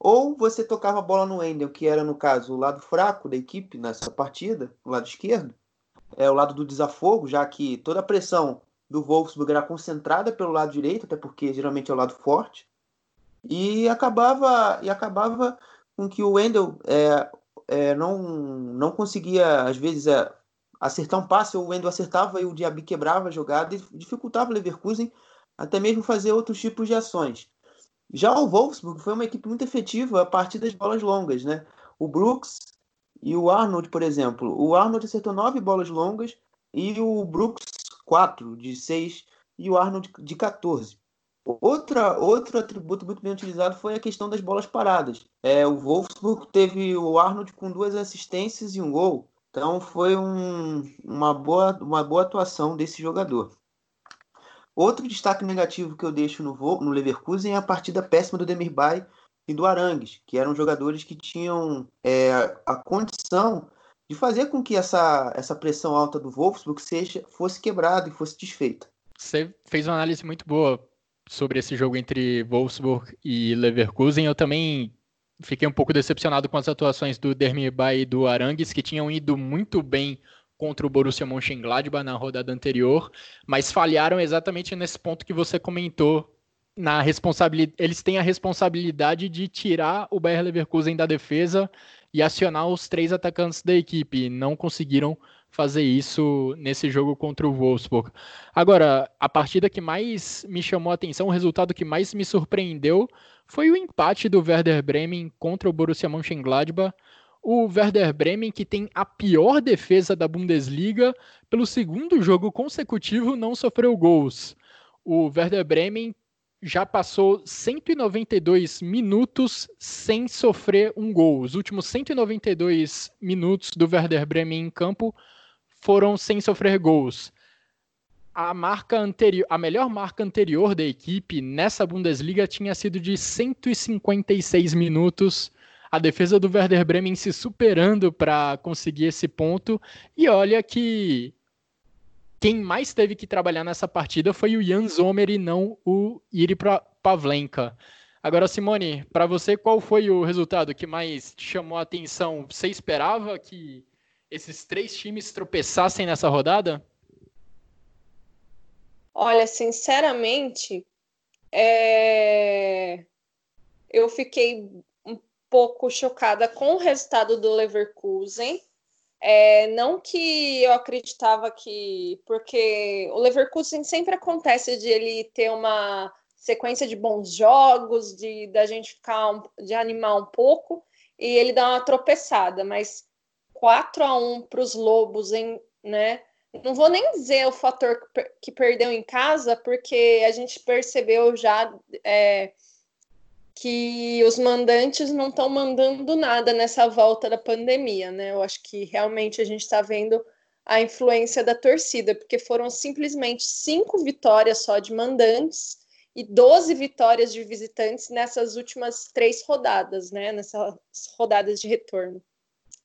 Ou você tocava a bola no Wendel, que era, no caso, o lado fraco da equipe nessa partida, o lado esquerdo, é o lado do desafogo, já que toda a pressão do Wolfsburg era concentrada pelo lado direito, até porque geralmente é o lado forte, e acabava e acabava com que o Wendel é, é, não, não conseguia, às vezes, é, acertar um passe, o Wendel acertava e o Diaby quebrava a jogada e dificultava o Leverkusen até mesmo fazer outros tipos de ações. Já o Wolfsburg foi uma equipe muito efetiva a partir das bolas longas, né? O Brooks e o Arnold, por exemplo. O Arnold acertou nove bolas longas e o Brooks quatro de seis e o Arnold de 14. Outra, outro atributo muito bem utilizado foi a questão das bolas paradas. É, o Wolfsburg teve o Arnold com duas assistências e um gol. Então foi um, uma, boa, uma boa atuação desse jogador. Outro destaque negativo que eu deixo no, no Leverkusen é a partida péssima do Demirbay e do Arangues, que eram jogadores que tinham é, a condição de fazer com que essa, essa pressão alta do Wolfsburg seja, fosse quebrada e fosse desfeita. Você fez uma análise muito boa sobre esse jogo entre Wolfsburg e Leverkusen. Eu também fiquei um pouco decepcionado com as atuações do Demirbay e do Arangues, que tinham ido muito bem contra o Borussia Mönchengladbach na rodada anterior, mas falharam exatamente nesse ponto que você comentou. Na responsabilidade, eles têm a responsabilidade de tirar o Bayer Leverkusen da defesa e acionar os três atacantes da equipe. Não conseguiram fazer isso nesse jogo contra o Wolfsburg. Agora, a partida que mais me chamou a atenção, o resultado que mais me surpreendeu, foi o empate do Werder Bremen contra o Borussia Mönchengladbach. O Werder Bremen, que tem a pior defesa da Bundesliga, pelo segundo jogo consecutivo não sofreu gols. O Werder Bremen já passou 192 minutos sem sofrer um gol. Os últimos 192 minutos do Werder Bremen em campo foram sem sofrer gols. A marca anterior, a melhor marca anterior da equipe nessa Bundesliga tinha sido de 156 minutos. A defesa do Werder Bremen se superando para conseguir esse ponto. E olha que quem mais teve que trabalhar nessa partida foi o Jan Zomer e não o Iri Pavlenka. Agora, Simone, para você, qual foi o resultado que mais chamou a atenção? Você esperava que esses três times tropeçassem nessa rodada? Olha, sinceramente, é... eu fiquei um pouco chocada com o resultado do Leverkusen. É, não que eu acreditava que. Porque o Leverkusen sempre acontece de ele ter uma sequência de bons jogos, de da gente ficar de animar um pouco, e ele dá uma tropeçada, mas 4 a 1 para os Lobos, em, né? Não vou nem dizer o fator que perdeu em casa, porque a gente percebeu já é, que os mandantes não estão mandando nada nessa volta da pandemia, né? Eu acho que realmente a gente está vendo a influência da torcida, porque foram simplesmente cinco vitórias só de mandantes e 12 vitórias de visitantes nessas últimas três rodadas, né? Nessas rodadas de retorno.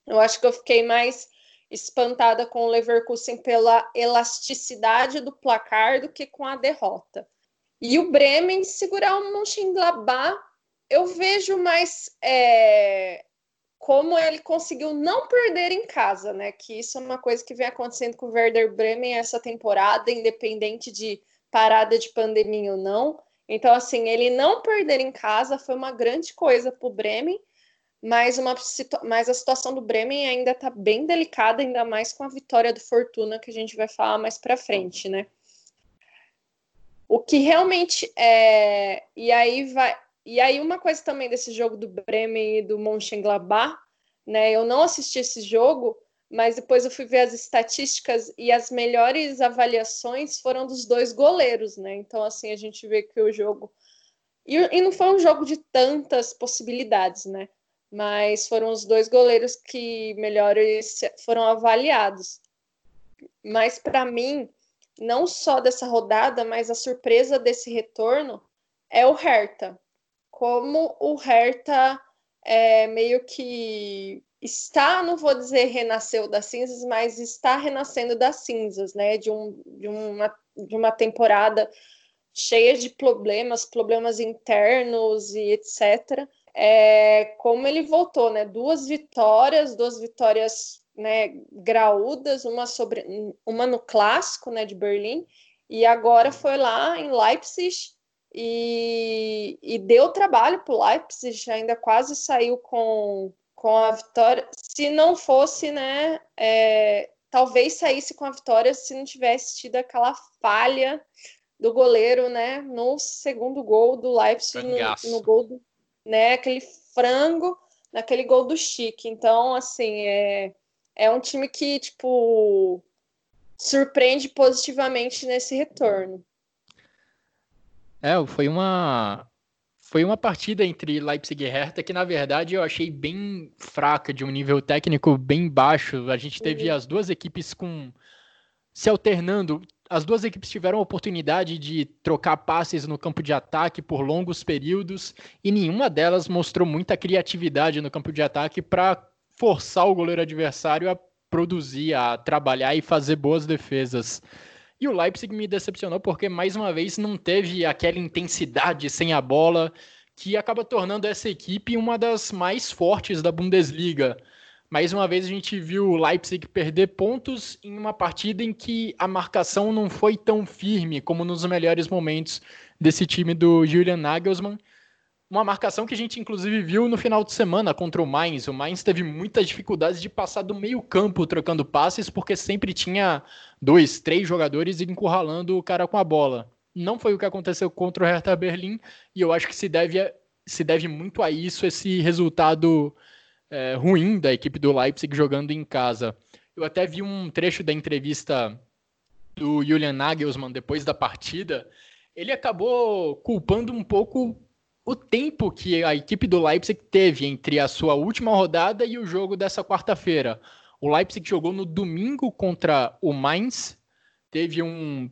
Eu acho que eu fiquei mais espantada com o Leverkusen pela elasticidade do placar do que com a derrota. E o Bremen segurar o Mönchengladbach, eu vejo mais é, como ele conseguiu não perder em casa, né? Que isso é uma coisa que vem acontecendo com o Werder Bremen essa temporada, independente de parada de pandemia ou não. Então, assim, ele não perder em casa foi uma grande coisa para o Bremen mas, uma, mas a situação do Bremen ainda está bem delicada, ainda mais com a vitória do Fortuna, que a gente vai falar mais para frente, né? O que realmente é. E aí vai. E aí, uma coisa também desse jogo do Bremen e do Mönchengladbach, né? Eu não assisti esse jogo, mas depois eu fui ver as estatísticas e as melhores avaliações foram dos dois goleiros, né? Então, assim, a gente vê que o jogo. E, e não foi um jogo de tantas possibilidades, né? Mas foram os dois goleiros que melhores foram avaliados. Mas para mim, não só dessa rodada, mas a surpresa desse retorno é o Hertha. Como o Hertha é, meio que está, não vou dizer renasceu das cinzas, mas está renascendo das cinzas, né? De, um, de, uma, de uma temporada cheia de problemas, problemas internos e etc é, como ele voltou, né? Duas vitórias, duas vitórias né, graúdas, uma sobre uma no clássico né, de Berlim, e agora foi lá em Leipzig e, e deu trabalho para o Leipzig, ainda quase saiu com, com a vitória. Se não fosse, né? É, talvez saísse com a vitória se não tivesse tido aquela falha do goleiro, né? No segundo gol do Leipzig, no, no, gol do, né? Aquele frango naquele gol do Chique. Então, assim, é, é um time que, tipo, surpreende positivamente nesse retorno. É, foi uma foi uma partida entre Leipzig e Hertha que na verdade eu achei bem fraca, de um nível técnico bem baixo. A gente teve uhum. as duas equipes com se alternando. As duas equipes tiveram a oportunidade de trocar passes no campo de ataque por longos períodos e nenhuma delas mostrou muita criatividade no campo de ataque para forçar o goleiro adversário a produzir, a trabalhar e fazer boas defesas. E o Leipzig me decepcionou porque, mais uma vez, não teve aquela intensidade sem a bola que acaba tornando essa equipe uma das mais fortes da Bundesliga. Mais uma vez a gente viu o Leipzig perder pontos em uma partida em que a marcação não foi tão firme como nos melhores momentos desse time do Julian Nagelsmann uma marcação que a gente inclusive viu no final de semana contra o Mainz. O Mainz teve muitas dificuldades de passar do meio campo trocando passes, porque sempre tinha dois, três jogadores encurralando o cara com a bola. Não foi o que aconteceu contra o Hertha Berlim, e eu acho que se deve, se deve muito a isso, esse resultado é, ruim da equipe do Leipzig jogando em casa. Eu até vi um trecho da entrevista do Julian Nagelsmann depois da partida. Ele acabou culpando um pouco o tempo que a equipe do Leipzig teve entre a sua última rodada e o jogo dessa quarta-feira. O Leipzig jogou no domingo contra o Mainz, teve um,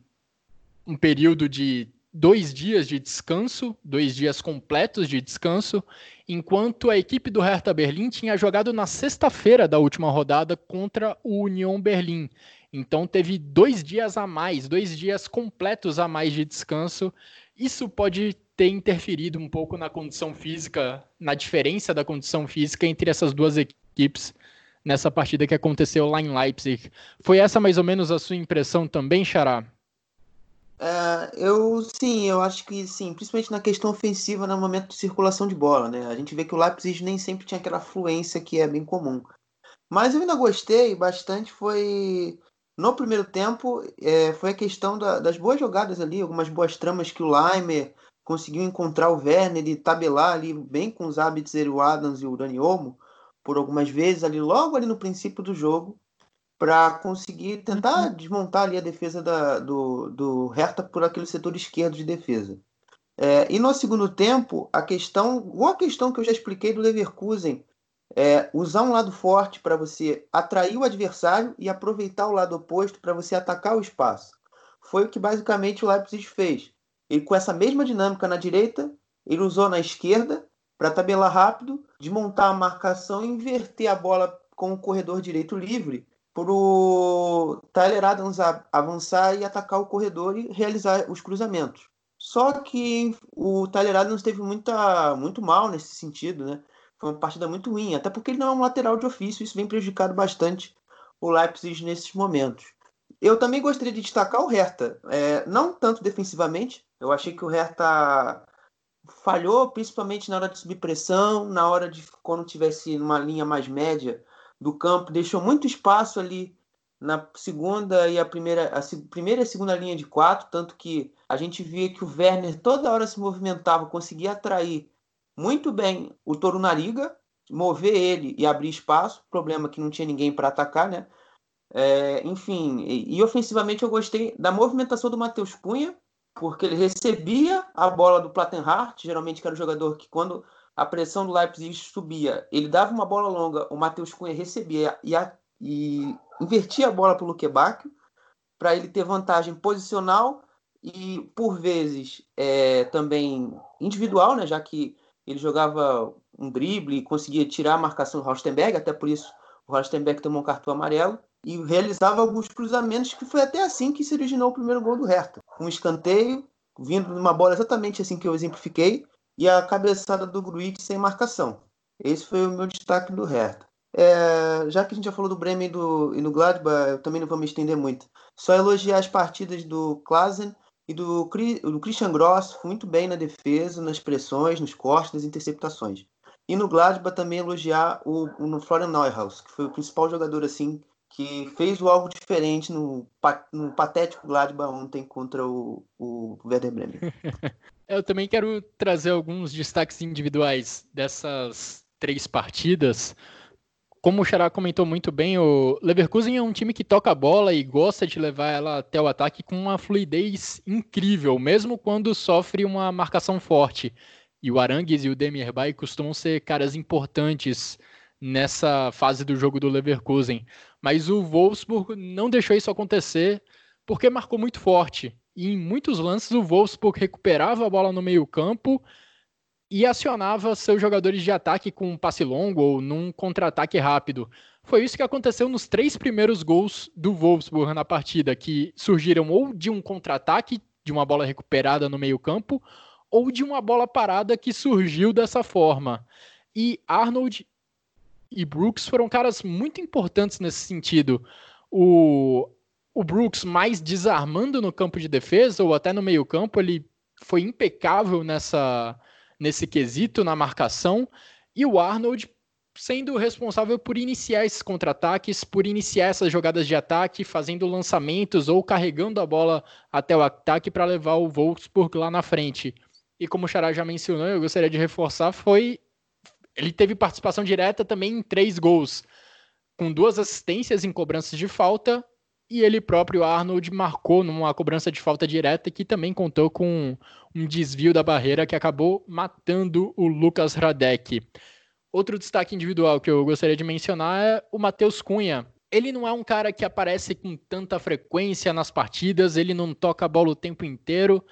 um período de dois dias de descanso, dois dias completos de descanso, enquanto a equipe do Hertha Berlim tinha jogado na sexta-feira da última rodada contra o Union Berlim. Então teve dois dias a mais, dois dias completos a mais de descanso. Isso pode ter interferido um pouco na condição física, na diferença da condição física entre essas duas equipes nessa partida que aconteceu lá em Leipzig. Foi essa mais ou menos a sua impressão também, Xará? É, eu sim, eu acho que sim, principalmente na questão ofensiva, no momento de circulação de bola, né? A gente vê que o Leipzig nem sempre tinha aquela fluência que é bem comum. Mas eu ainda gostei bastante, foi no primeiro tempo, é, foi a questão da, das boas jogadas ali, algumas boas tramas que o Leimer conseguiu encontrar o Werner e tabelar ali bem com os hábitos o Adams e o Dani Olmo por algumas vezes ali logo ali no princípio do jogo para conseguir tentar uhum. desmontar ali a defesa da, do, do Hertha por aquele setor esquerdo de defesa. É, e no segundo tempo, a questão, uma questão que eu já expliquei do Leverkusen, é usar um lado forte para você atrair o adversário e aproveitar o lado oposto para você atacar o espaço. Foi o que basicamente o Leipzig fez. Ele, com essa mesma dinâmica na direita, ele usou na esquerda para tabelar rápido, desmontar a marcação e inverter a bola com o corredor direito livre para o Tyler Adams avançar e atacar o corredor e realizar os cruzamentos. Só que o Tyler Adams teve muita, muito mal nesse sentido, né? Foi uma partida muito ruim, até porque ele não é um lateral de ofício, isso vem prejudicado bastante o Leipzig nesses momentos. Eu também gostaria de destacar o Hertha, é, não tanto defensivamente, eu achei que o Hertha falhou, principalmente na hora de subir pressão, na hora de quando tivesse numa linha mais média do campo, deixou muito espaço ali na segunda e a primeira, a primeira e a segunda linha de quatro, tanto que a gente via que o Werner toda hora se movimentava, conseguia atrair muito bem o Toro Nariga, mover ele e abrir espaço, problema que não tinha ninguém para atacar, né? É, enfim, e, e, ofensivamente eu gostei da movimentação do Matheus Cunha, porque ele recebia a bola do Plattenhardt, geralmente que era o jogador que quando a pressão do Leipzig subia, ele dava uma bola longa, o Matheus Cunha recebia e, a, e invertia a bola para o Luquebacchio, para ele ter vantagem posicional e, por vezes, é, também individual, né, já que ele jogava um drible e conseguia tirar a marcação do Rostenberg, até por isso o Rostenberg tomou um cartão amarelo e realizava alguns cruzamentos que foi até assim que se originou o primeiro gol do Hertha. Um escanteio, vindo de uma bola exatamente assim que eu exemplifiquei, e a cabeçada do Gruitch sem marcação. Esse foi o meu destaque do Hertha. É, já que a gente já falou do Bremen e do, e do Gladbach, eu também não vou me estender muito. Só elogiar as partidas do Klasen e do, do Christian Gross, muito bem na defesa, nas pressões, nos cortes, nas interceptações. E no Gladbach também elogiar o, o Florian Neuhaus, que foi o principal jogador assim que fez algo diferente no, no patético Gladbach ontem contra o, o Werder Bremen. Eu também quero trazer alguns destaques individuais dessas três partidas. como o Xará comentou muito bem, o Leverkusen é um time que toca a bola e gosta de levar ela até o ataque com uma fluidez incrível, mesmo quando sofre uma marcação forte. E o Arangues e o Demirbay costumam ser caras importantes nessa fase do jogo do Leverkusen. Mas o Wolfsburg não deixou isso acontecer porque marcou muito forte. E em muitos lances o Wolfsburg recuperava a bola no meio-campo e acionava seus jogadores de ataque com um passe longo ou num contra-ataque rápido. Foi isso que aconteceu nos três primeiros gols do Wolfsburg na partida, que surgiram ou de um contra-ataque, de uma bola recuperada no meio-campo, ou de uma bola parada que surgiu dessa forma. E Arnold e Brooks foram caras muito importantes nesse sentido. O, o Brooks mais desarmando no campo de defesa ou até no meio-campo, ele foi impecável nessa nesse quesito na marcação e o Arnold sendo responsável por iniciar esses contra-ataques, por iniciar essas jogadas de ataque, fazendo lançamentos ou carregando a bola até o ataque para levar o Wolfsburg lá na frente. E como o Xará já mencionou, eu gostaria de reforçar, foi ele teve participação direta também em três gols, com duas assistências em cobranças de falta, e ele próprio, Arnold, marcou numa cobrança de falta direta que também contou com um desvio da barreira que acabou matando o Lucas Radek. Outro destaque individual que eu gostaria de mencionar é o Matheus Cunha. Ele não é um cara que aparece com tanta frequência nas partidas, ele não toca a bola o tempo inteiro,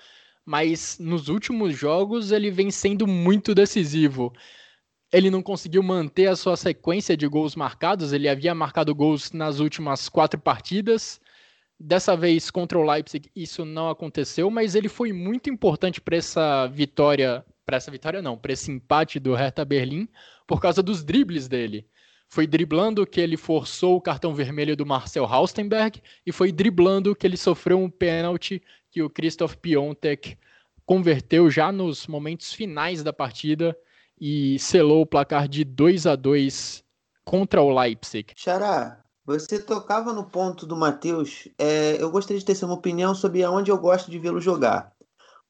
mas nos últimos jogos ele vem sendo muito decisivo ele não conseguiu manter a sua sequência de gols marcados. Ele havia marcado gols nas últimas quatro partidas. Dessa vez contra o Leipzig isso não aconteceu, mas ele foi muito importante para essa vitória, para essa vitória não, para esse empate do Hertha Berlim, por causa dos dribles dele. Foi driblando que ele forçou o cartão vermelho do Marcel Haustenberg e foi driblando que ele sofreu um pênalti que o Christoph Piontek converteu já nos momentos finais da partida e selou o placar de 2 a 2 contra o Leipzig. Xará, você tocava no ponto do Matheus. É, eu gostaria de ter sua opinião sobre aonde eu gosto de vê-lo jogar.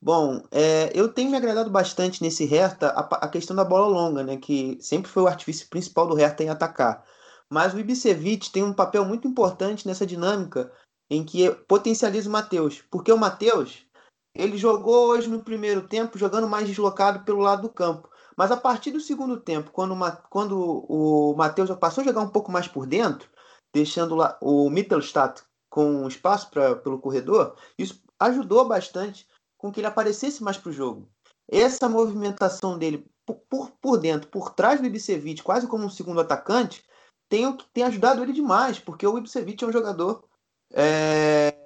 Bom, é, eu tenho me agradado bastante nesse Hertha a, a, questão da bola longa, né, que sempre foi o artifício principal do Hertha em atacar. Mas o Ibisevic tem um papel muito importante nessa dinâmica em que potencializa o Matheus. Porque o Matheus, ele jogou hoje no primeiro tempo jogando mais deslocado pelo lado do campo. Mas a partir do segundo tempo, quando, uma, quando o Matheus passou a jogar um pouco mais por dentro, deixando lá o Mittelstadt com espaço pra, pelo corredor, isso ajudou bastante com que ele aparecesse mais para o jogo. Essa movimentação dele por, por, por, dentro, por trás do Ibisevic, quase como um segundo atacante, tem, tem ajudado ele demais, porque o Ibisevic é um jogador é,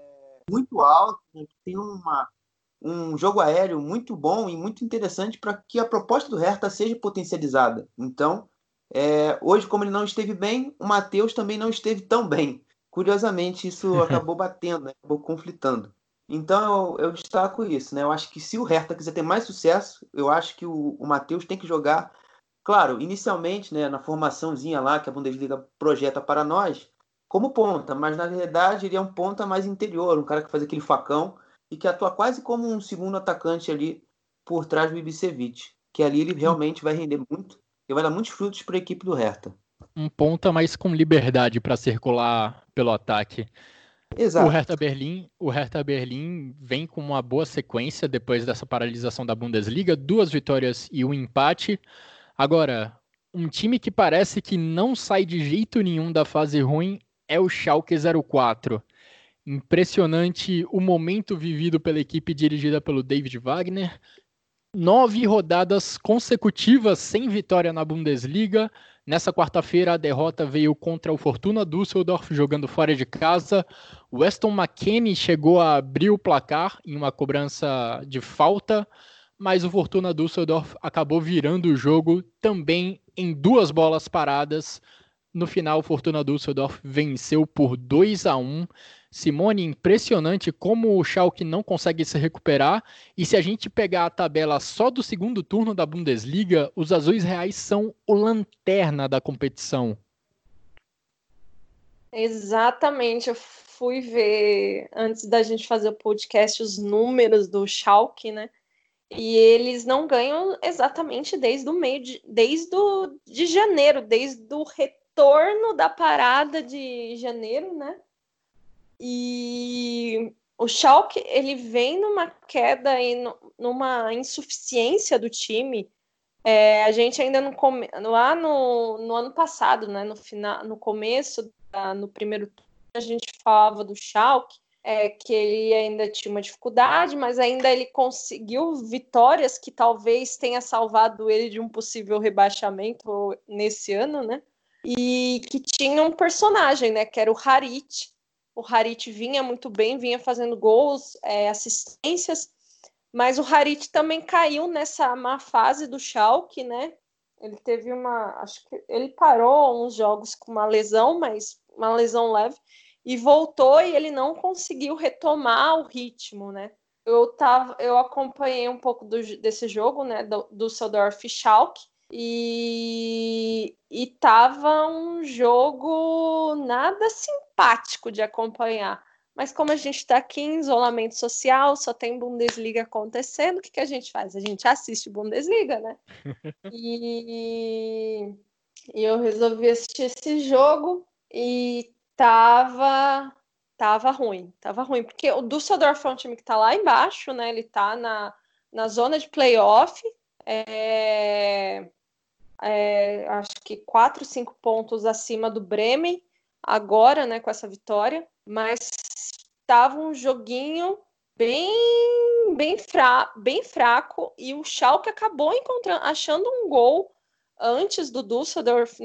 muito alto, né, tem uma, um jogo aéreo muito bom e muito interessante para que a proposta do Hertha seja potencializada. Então, é, hoje, como ele não esteve bem, o Matheus também não esteve tão bem. Curiosamente, isso acabou batendo, né? acabou conflitando. Então, eu, eu, destaco isso. Né? Eu acho que se o Hertha quiser ter mais sucesso, eu acho que o, o Matheus tem que jogar, claro, inicialmente, né, na formaçãozinha lá que a Bundesliga projeta para nós, como ponta, mas na verdade ele é um ponta mais interior, um cara que faz aquele facão e que atua quase como um segundo atacante ali por trás do Ibisevic, que ali ele realmente vai render muito e vai dar muitos frutos para a equipe do Hertha. Um ponta mais com liberdade para circular pelo ataque. Exato. O Hertha Berlim, o Hertha Berlim vem com uma boa sequência depois dessa paralisação da Bundesliga, duas vitórias e um empate. Agora, um time que parece que não sai de jeito nenhum da fase ruim é o Schalke 04. Impressionante o momento vivido pela equipe dirigida pelo David Wagner. Nove rodadas consecutivas sem vitória na Bundesliga. Nessa quarta-feira, a derrota veio contra o Fortuna Düsseldorf, jogando fora de casa. Weston McKennie chegou a abrir o placar em uma cobrança de falta, mas o Fortuna Düsseldorf acabou virando o jogo também em duas bolas paradas. No final, o Fortuna Düsseldorf venceu por 2 a 1 Simone, impressionante como o Schalke não consegue se recuperar. E se a gente pegar a tabela só do segundo turno da Bundesliga, os azuis reais são o lanterna da competição. Exatamente. Eu fui ver antes da gente fazer o podcast os números do Schalke, né? E eles não ganham exatamente desde o meio de, desde de janeiro, desde o retorno da parada de janeiro, né? E o Schalke ele vem numa queda e numa insuficiência do time. É, a gente ainda come... lá no, no ano passado, né? No final, no começo, da, no primeiro a gente falava do Schalke é, que ele ainda tinha uma dificuldade, mas ainda ele conseguiu vitórias que talvez tenha salvado ele de um possível rebaixamento nesse ano, né? E que tinha um personagem, né? Que era o Harit. O Harit vinha muito bem, vinha fazendo gols, é, assistências, mas o Harit também caiu nessa má fase do Schalke, né? Ele teve uma, acho que ele parou uns jogos com uma lesão, mas uma lesão leve e voltou e ele não conseguiu retomar o ritmo, né? Eu tava, eu acompanhei um pouco do, desse jogo, né, do Düsseldorf Schalke, e, e tava um jogo nada simpático de acompanhar. Mas como a gente está aqui em isolamento social, só tem Bundesliga acontecendo, o que, que a gente faz? A gente assiste Bundesliga, né? e, e eu resolvi assistir esse jogo e tava tava ruim, tava ruim, porque o Düsseldorf é um time que tá lá embaixo, né? Ele tá na, na zona de playoff, é, é, acho que quatro, cinco pontos acima do Bremen agora, né? Com essa vitória, mas tava um joguinho bem bem, fra bem fraco e o Schalke acabou encontrando, achando um gol antes do Düsseldorf,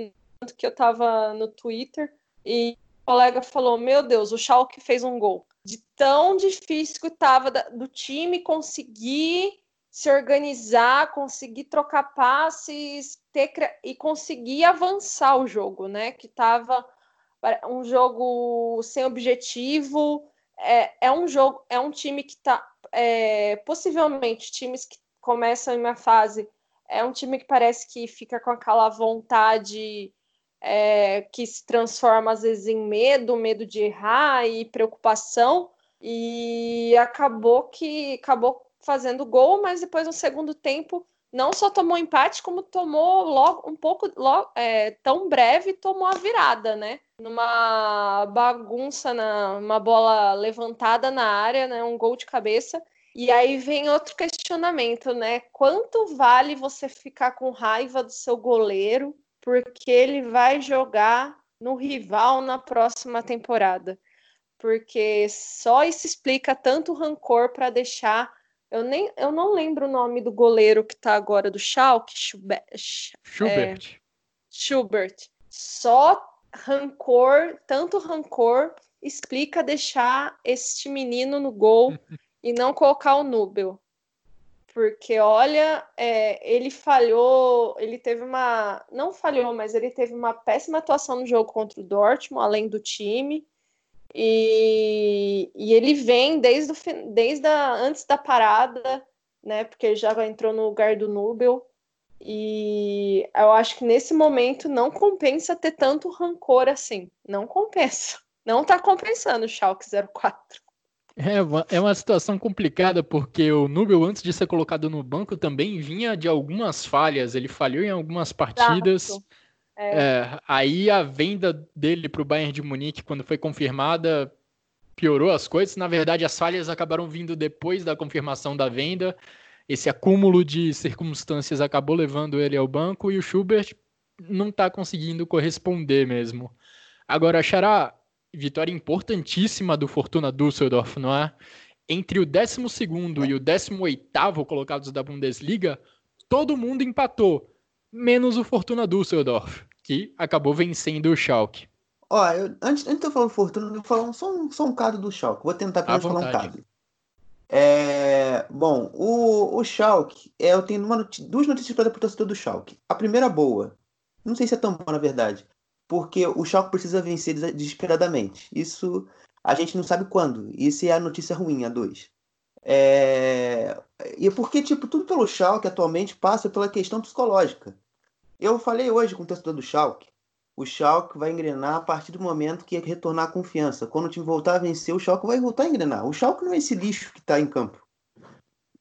que eu tava no Twitter e colega falou: Meu Deus, o Schalke fez um gol. De tão difícil que estava do time conseguir se organizar, conseguir trocar passes ter, e conseguir avançar o jogo, né? Que estava um jogo sem objetivo. É, é um jogo, é um time que está é, possivelmente times que começam em uma fase é um time que parece que fica com aquela vontade é, que se transforma às vezes em medo, medo de errar e preocupação, e acabou que acabou fazendo gol, mas depois no segundo tempo não só tomou empate, como tomou logo um pouco logo, é, tão breve, tomou a virada, né? Numa bagunça, na, uma bola levantada na área, né? Um gol de cabeça. E aí vem outro questionamento, né? Quanto vale você ficar com raiva do seu goleiro porque ele vai jogar no rival na próxima temporada. Porque só isso explica tanto rancor para deixar. Eu, nem, eu não lembro o nome do goleiro que está agora do Schalke. Schubert. Schubert. É, Schubert. Só rancor, tanto rancor, explica deixar este menino no gol e não colocar o Nubel porque olha, é, ele falhou, ele teve uma, não falhou, mas ele teve uma péssima atuação no jogo contra o Dortmund, além do time, e, e ele vem desde, o, desde a, antes da parada, né, porque ele já entrou no lugar do Nubel, e eu acho que nesse momento não compensa ter tanto rancor assim, não compensa, não tá compensando o Schalke 04. É uma, é uma situação complicada porque o Nubel, antes de ser colocado no banco, também vinha de algumas falhas. Ele falhou em algumas partidas. É. É, aí a venda dele para o Bayern de Munique, quando foi confirmada, piorou as coisas. Na verdade, as falhas acabaram vindo depois da confirmação da venda. Esse acúmulo de circunstâncias acabou levando ele ao banco e o Schubert não está conseguindo corresponder mesmo. Agora, Xará, vitória importantíssima do Fortuna Düsseldorf, não é? Entre o 12 e o 18 colocados da Bundesliga, todo mundo empatou, menos o Fortuna Düsseldorf, que acabou vencendo o Schalke. Ó, eu, antes, antes de eu falar do Fortuna, eu vou falar só um, só um caso do Schalke. Vou tentar apenas falar um caso. É, bom, o, o Schalke, é, eu tenho uma duas notícias para o torcedor do Schalke. A primeira boa, não sei se é tão boa na verdade porque o Schalke precisa vencer desesperadamente. Isso a gente não sabe quando. Isso é a notícia ruim, a dois. É... E porque, tipo, tudo pelo Schalke atualmente passa pela questão psicológica. Eu falei hoje com o torcedor do Schalke. O Schalke vai engrenar a partir do momento que retornar a confiança. Quando o time voltar a vencer, o Schalke vai voltar a engrenar. O Schalke não é esse lixo que está em campo.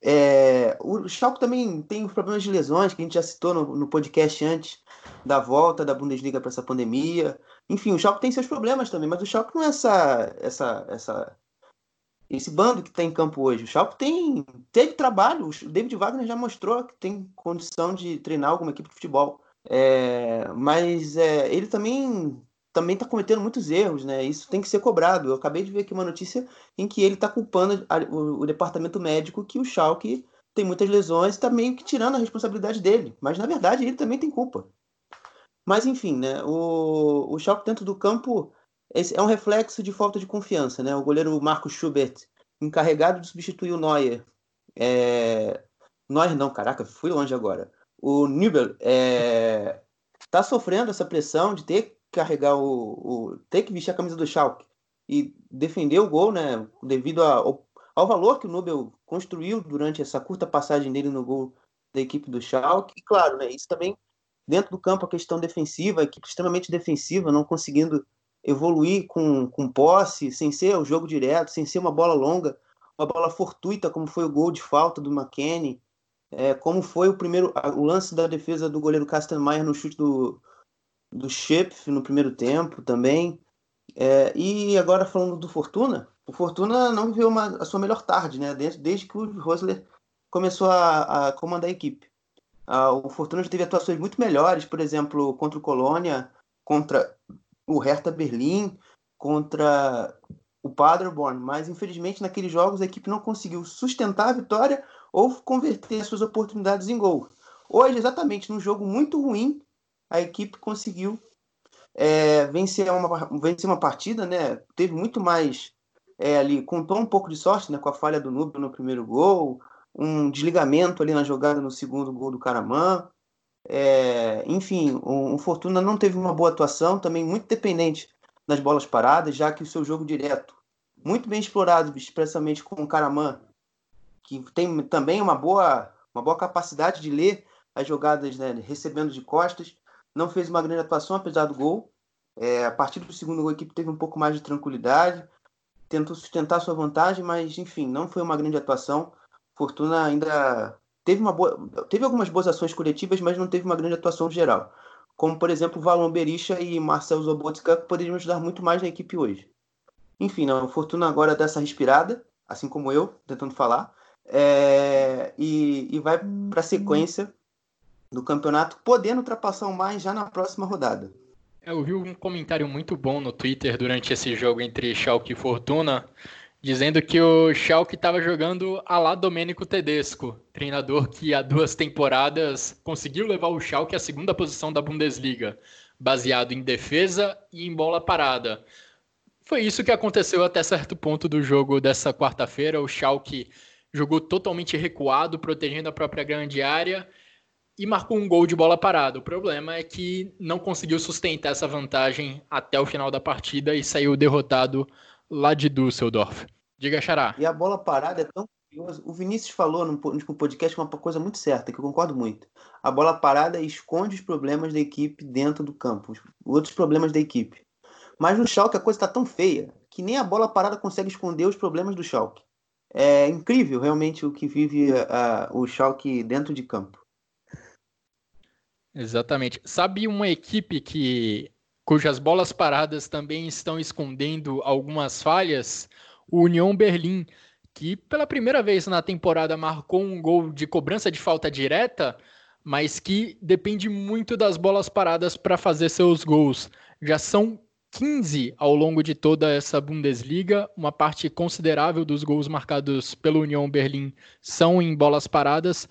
É... O Schalke também tem os problemas de lesões que a gente já citou no, no podcast antes da volta da Bundesliga para essa pandemia. Enfim, o Schalke tem seus problemas também, mas o Schalke não é essa, essa, essa, esse bando que está em campo hoje. O Schalke tem, teve trabalho, o David Wagner já mostrou que tem condição de treinar alguma equipe de futebol. É, mas é, ele também também está cometendo muitos erros, né? Isso tem que ser cobrado. Eu acabei de ver aqui uma notícia em que ele está culpando a, o, o, departamento médico que o Schalke tem muitas lesões, está meio que tirando a responsabilidade dele. Mas na verdade ele também tem culpa. Mas enfim, né? O, o Schalke dentro do campo é um reflexo de falta de confiança, né? O goleiro Marco Schubert, encarregado de substituir o Neuer. É... Neuer não, caraca, fui longe agora. O Nübel é... tá sofrendo essa pressão de ter que carregar o, o, ter que vestir a camisa do Schalke e defender o gol, né? Devido ao, ao valor que o Nubel construiu durante essa curta passagem dele no gol da equipe do Schalke. E claro, né? Isso também dentro do campo a questão defensiva, a equipe extremamente defensiva, não conseguindo evoluir com, com posse, sem ser o jogo direto, sem ser uma bola longa, uma bola fortuita, como foi o gol de falta do McKennie, é, como foi o primeiro o lance da defesa do goleiro Kastenmeier no chute do, do Shepf no primeiro tempo também. É, e agora falando do Fortuna, o Fortuna não viveu uma, a sua melhor tarde, né? Desde, desde que o Rosler começou a, a comandar a equipe. Ah, o Fortuna já teve atuações muito melhores, por exemplo, contra o Colônia, contra o Hertha Berlim, contra o Paderborn, mas infelizmente naqueles jogos a equipe não conseguiu sustentar a vitória ou converter suas oportunidades em gol. Hoje, exatamente num jogo muito ruim, a equipe conseguiu é, vencer, uma, vencer uma partida, né? Teve muito mais é, ali, contou um pouco de sorte, né? Com a falha do Nubio no primeiro gol, um desligamento ali na jogada no segundo gol do Caraman. É, enfim, o, o, Fortuna não teve uma boa atuação, também muito dependente das bolas paradas, já que o seu jogo direto, muito bem explorado, expressamente com o Caraman, que tem também uma boa, uma boa capacidade de ler as jogadas né, recebendo de costas, não fez uma grande atuação, apesar do gol. É, a partir do segundo gol, a equipe teve um pouco mais de tranquilidade, tentou sustentar sua vantagem, mas enfim, não foi uma grande atuação. Fortuna ainda teve, uma boa, teve algumas boas ações coletivas, mas não teve uma grande atuação geral. Como, por exemplo, Valon Berisha e Marcel Zobotka, poderiam ajudar muito mais na equipe hoje. Enfim, não, Fortuna agora dá essa respirada, assim como eu, tentando falar, é, e, e vai para a sequência do campeonato, podendo ultrapassar o mais já na próxima rodada. É, eu vi um comentário muito bom no Twitter durante esse jogo entre Schalke e Fortuna, dizendo que o Schalke estava jogando a lá Domênico Tedesco, treinador que há duas temporadas conseguiu levar o Schalke à segunda posição da Bundesliga, baseado em defesa e em bola parada. Foi isso que aconteceu até certo ponto do jogo dessa quarta-feira. O Schalke jogou totalmente recuado, protegendo a própria grande área e marcou um gol de bola parada. O problema é que não conseguiu sustentar essa vantagem até o final da partida e saiu derrotado lá de Düsseldorf. Diga, Xará. E a bola parada é tão curioso. O Vinícius falou no, podcast uma coisa muito certa, que eu concordo muito. A bola parada esconde os problemas da equipe dentro do campo, os outros problemas da equipe. Mas no Schalke a coisa está tão feia que nem a bola parada consegue esconder os problemas do Schalke. É incrível realmente o que vive o Schalke dentro de campo. Exatamente. Sabe uma equipe que cujas bolas paradas também estão escondendo algumas falhas? O União Berlim, que pela primeira vez na temporada marcou um gol de cobrança de falta direta, mas que depende muito das bolas paradas para fazer seus gols. Já são 15 ao longo de toda essa Bundesliga, uma parte considerável dos gols marcados pelo União Berlim são em bolas paradas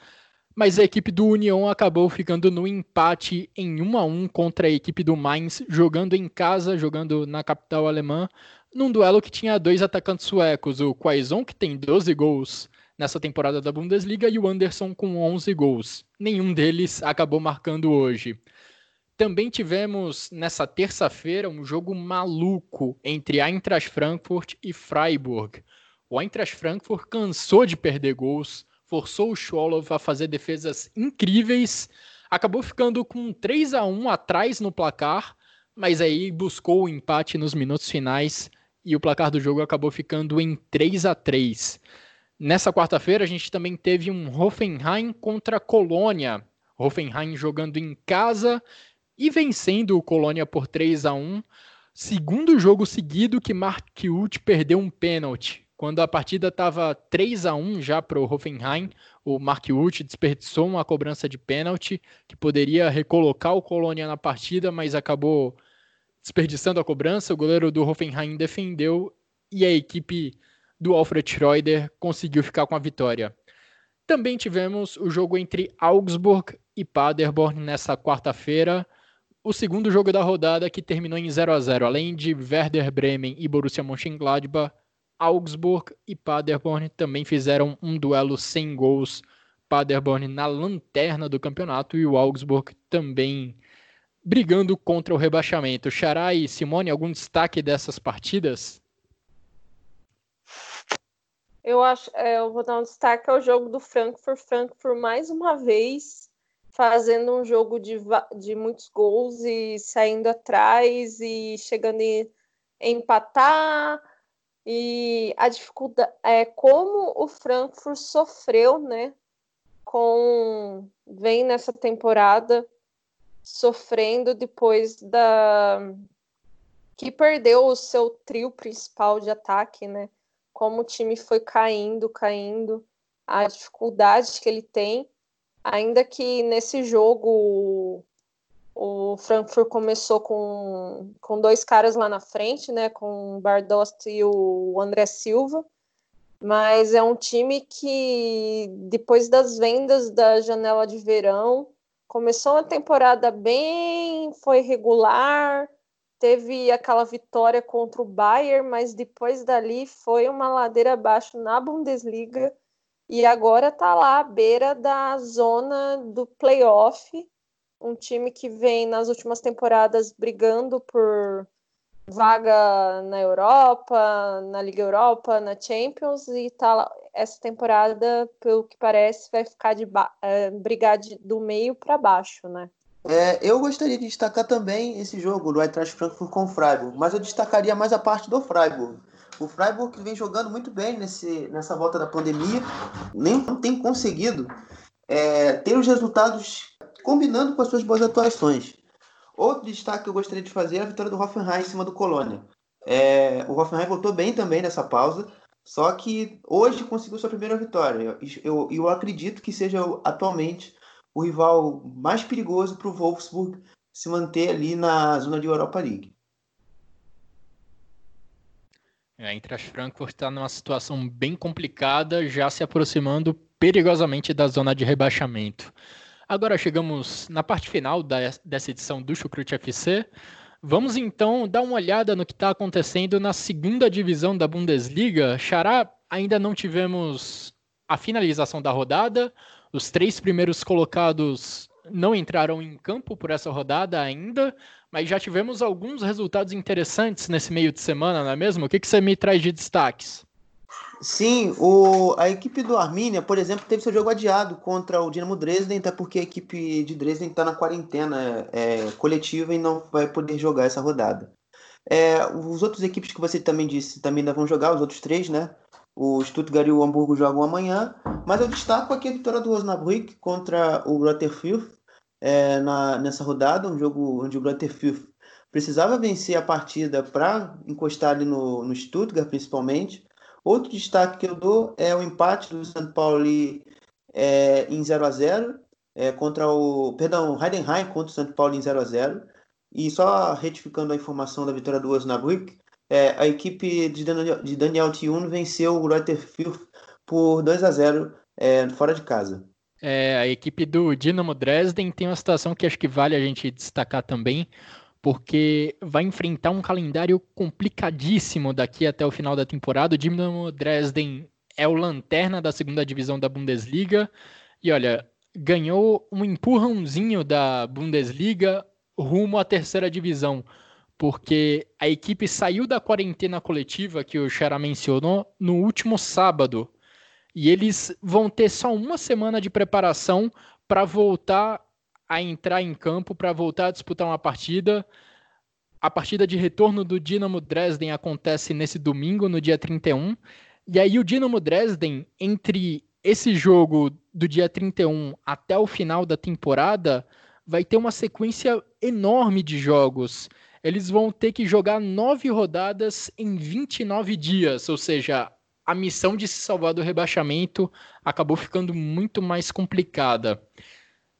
mas a equipe do União acabou ficando no empate em 1 a 1 contra a equipe do Mainz, jogando em casa, jogando na capital alemã, num duelo que tinha dois atacantes suecos, o Quaison, que tem 12 gols nessa temporada da Bundesliga, e o Anderson com 11 gols. Nenhum deles acabou marcando hoje. Também tivemos nessa terça-feira um jogo maluco entre Eintracht Frankfurt e Freiburg. O Eintracht Frankfurt cansou de perder gols, forçou o Cholov a fazer defesas incríveis, acabou ficando com 3 a 1 atrás no placar, mas aí buscou o empate nos minutos finais e o placar do jogo acabou ficando em 3 a 3. Nessa quarta-feira, a gente também teve um Hoffenheim contra Colônia. Hoffenheim jogando em casa e vencendo o Colônia por 3 a 1 Segundo jogo seguido que Mark Uth perdeu um pênalti. Quando a partida estava 3 a 1 já para o Hoffenheim, o Mark Uth desperdiçou uma cobrança de pênalti que poderia recolocar o Colônia na partida, mas acabou desperdiçando a cobrança. O goleiro do Hoffenheim defendeu e a equipe do Alfred Schroeder conseguiu ficar com a vitória. Também tivemos o jogo entre Augsburg e Paderborn nessa quarta-feira, o segundo jogo da rodada que terminou em 0 a 0 além de Werder Bremen e Borussia Mönchengladbach, Augsburg e Paderborn também fizeram um duelo sem gols. Paderborn na lanterna do campeonato e o Augsburg também brigando contra o rebaixamento. Xará e Simone, algum destaque dessas partidas? Eu acho, é, eu vou dar um destaque ao jogo do Frankfurt. Frankfurt mais uma vez fazendo um jogo de, de muitos gols e saindo atrás e chegando em empatar e a dificuldade é como o Frankfurt sofreu, né? Com vem nessa temporada sofrendo depois da que perdeu o seu trio principal de ataque, né? como o time foi caindo, caindo, a dificuldade que ele tem, ainda que nesse jogo o Frankfurt começou com, com dois caras lá na frente, né, com o Bardost e o André Silva, mas é um time que depois das vendas da janela de verão começou uma temporada bem, foi regular, teve aquela vitória contra o Bayern, mas depois dali foi uma ladeira abaixo na Bundesliga e agora está lá à beira da zona do playoff. Um time que vem nas últimas temporadas brigando por vaga na Europa, na Liga Europa, na Champions e tá lá, essa temporada, pelo que parece, vai ficar de é, brigar de, do meio para baixo, né? É, eu gostaria de destacar também esse jogo do Eintracht Frankfurt com o Freiburg, mas eu destacaria mais a parte do Freiburg. O Freiburg vem jogando muito bem nesse, nessa volta da pandemia, nem tem conseguido é, ter os resultados combinando com as suas boas atuações. Outro destaque que eu gostaria de fazer é a vitória do Hoffenheim em cima do Colônia. É, o Hoffenheim voltou bem também nessa pausa, só que hoje conseguiu sua primeira vitória. Eu, eu, eu acredito que seja atualmente o rival mais perigoso para o Wolfsburg se manter ali na zona de Europa League. É, a Eintracht Frankfurt está numa situação bem complicada, já se aproximando perigosamente da zona de rebaixamento. Agora chegamos na parte final da, dessa edição do Chucrute FC. Vamos então dar uma olhada no que está acontecendo na segunda divisão da Bundesliga. Xará, ainda não tivemos a finalização da rodada. Os três primeiros colocados não entraram em campo por essa rodada ainda, mas já tivemos alguns resultados interessantes nesse meio de semana, não é mesmo? O que, que você me traz de destaques? Sim, o, a equipe do Arminia, por exemplo, teve seu jogo adiado contra o Dinamo Dresden, até porque a equipe de Dresden está na quarentena é, coletiva e não vai poder jogar essa rodada. É, os outros equipes que você também disse também ainda vão jogar, os outros três, né? O Stuttgart e o Hamburgo jogam amanhã, mas eu destaco aqui a vitória do Osnabrück contra o Grotterfurt é, na, nessa rodada, um jogo onde o Grotterfurt precisava vencer a partida para encostar ali no, no Stuttgart, principalmente. Outro destaque que eu dou é o empate do São Paulo é, em 0 a 0 é, contra o. Perdão, Heidenheim contra o São Paulo em 0 a 0 E só retificando a informação da vitória do Osnabrück, é, a equipe de Daniel, de Daniel Tiuno venceu o Reuter por 2 a 0 é, fora de casa. É, a equipe do Dinamo Dresden tem uma situação que acho que vale a gente destacar também, porque vai enfrentar um calendário complicadíssimo daqui até o final da temporada. O Dinamo Dresden é o lanterna da segunda divisão da Bundesliga e olha, ganhou um empurrãozinho da Bundesliga rumo à terceira divisão porque a equipe saiu da quarentena coletiva que o Xará mencionou no último sábado. E eles vão ter só uma semana de preparação para voltar a entrar em campo, para voltar a disputar uma partida. A partida de retorno do Dinamo Dresden acontece nesse domingo, no dia 31. E aí o Dinamo Dresden, entre esse jogo do dia 31 até o final da temporada, vai ter uma sequência enorme de jogos. Eles vão ter que jogar nove rodadas em 29 dias, ou seja, a missão de se salvar do rebaixamento acabou ficando muito mais complicada.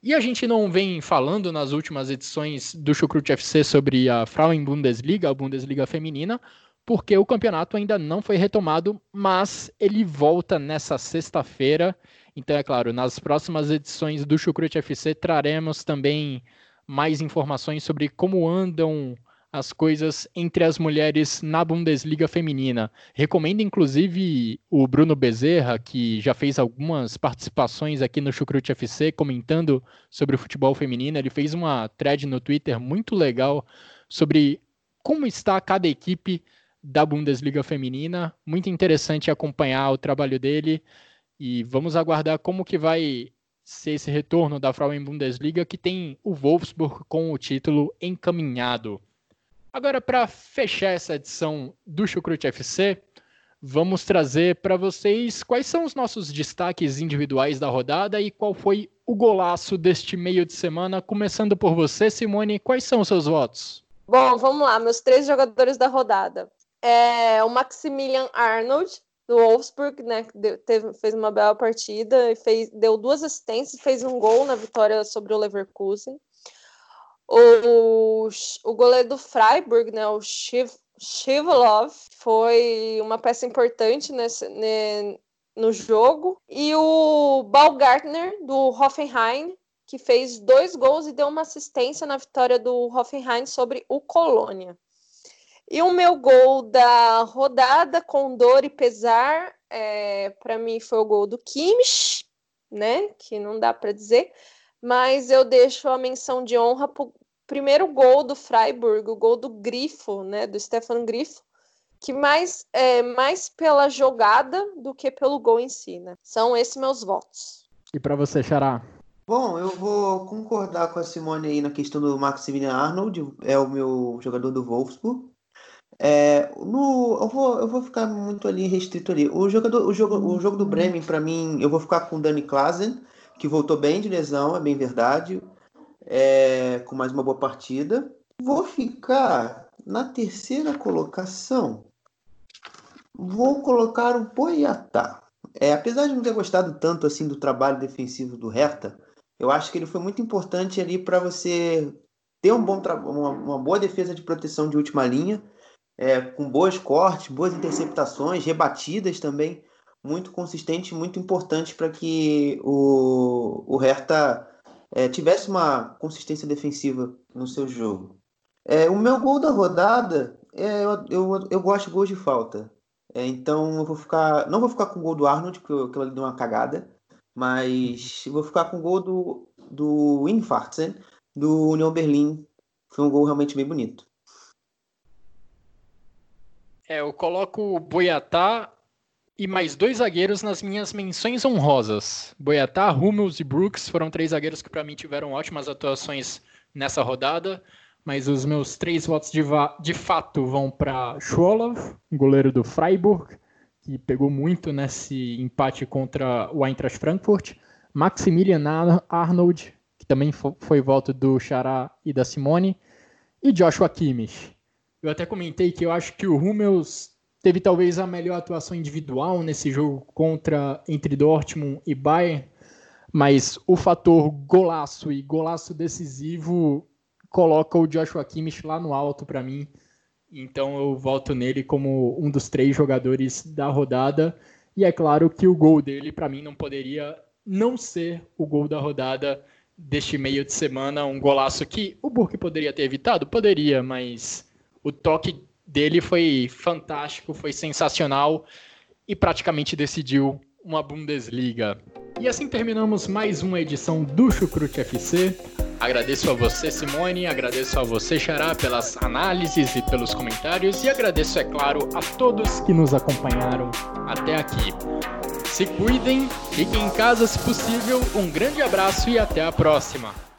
E a gente não vem falando nas últimas edições do Chucrute FC sobre a Frauen Bundesliga, a Bundesliga feminina, porque o campeonato ainda não foi retomado, mas ele volta nessa sexta-feira. Então, é claro, nas próximas edições do Chucrute FC traremos também mais informações sobre como andam as coisas entre as mulheres na Bundesliga feminina. Recomendo inclusive o Bruno Bezerra, que já fez algumas participações aqui no Chucrute FC comentando sobre o futebol feminino. Ele fez uma thread no Twitter muito legal sobre como está cada equipe da Bundesliga feminina. Muito interessante acompanhar o trabalho dele e vamos aguardar como que vai ser esse retorno da Frauen Bundesliga que tem o Wolfsburg com o título encaminhado. Agora, para fechar essa edição do Chucrute FC, vamos trazer para vocês quais são os nossos destaques individuais da rodada e qual foi o golaço deste meio de semana. Começando por você, Simone, quais são os seus votos? Bom, vamos lá, meus três jogadores da rodada. É o Maximilian Arnold, do Wolfsburg, né, teve, fez uma bela partida e fez, deu duas assistências, fez um gol na vitória sobre o Leverkusen. O, o goleiro do Freiburg, né, o Shiv, foi uma peça importante nesse, ne, no jogo. E o Baumgartner, do Hoffenheim, que fez dois gols e deu uma assistência na vitória do Hoffenheim sobre o Colônia. E o meu gol da rodada, com dor e pesar, é, para mim foi o gol do Kimmich, né? Que não dá para dizer mas eu deixo a menção de honra para o primeiro gol do Freiburg, o gol do Grifo, né, do Stefan Grifo, que mais é mais pela jogada do que pelo gol em si, né? São esses meus votos. E para você, Xará? Bom, eu vou concordar com a Simone aí na questão do Maximilian Arnold, é o meu jogador do Wolfsburg. É, no, eu, vou, eu vou ficar muito ali restrito ali. O, jogador, o, jogo, o jogo do Bremen, para mim, eu vou ficar com o Dani Klasen que voltou bem de lesão, é bem verdade, é, com mais uma boa partida. Vou ficar na terceira colocação. Vou colocar o Boiatá. É, apesar de não ter gostado tanto assim do trabalho defensivo do Hertha, eu acho que ele foi muito importante ali para você ter um bom uma, uma, boa defesa de proteção de última linha, é, com boas cortes, boas interceptações, rebatidas também muito consistente, muito importante para que o, o Hertha é, tivesse uma consistência defensiva no seu jogo. É, o meu gol da rodada, é, eu, eu, eu gosto de gols de falta. É, então eu vou ficar. Não vou ficar com o gol do Arnold, que que eu deu uma cagada, mas vou ficar com o gol do, do Infartzen, do União Berlim. Foi um gol realmente bem bonito. É, eu coloco o Boiatá e mais dois zagueiros nas minhas menções honrosas. Boiatá, Hummels e Brooks foram três zagueiros que para mim tiveram ótimas atuações nessa rodada, mas os meus três votos de, de fato vão para Schwolov, goleiro do Freiburg, que pegou muito nesse empate contra o Eintracht Frankfurt, Maximilian Arnold, que também foi voto do Xará e da Simone, e Joshua Kimmich. Eu até comentei que eu acho que o Hummels teve talvez a melhor atuação individual nesse jogo contra entre Dortmund e Bayern, mas o fator golaço e golaço decisivo coloca o Joshua Kimmich lá no alto para mim. Então eu volto nele como um dos três jogadores da rodada. E é claro que o gol dele, para mim, não poderia não ser o gol da rodada deste meio de semana. Um golaço que o Burke poderia ter evitado? Poderia, mas o toque dele foi fantástico, foi sensacional e praticamente decidiu uma Bundesliga. E assim terminamos mais uma edição do Chucrute FC. Agradeço a você, Simone, agradeço a você, Xará, pelas análises e pelos comentários, e agradeço, é claro, a todos que nos acompanharam até aqui. Se cuidem, fiquem em casa se possível, um grande abraço e até a próxima!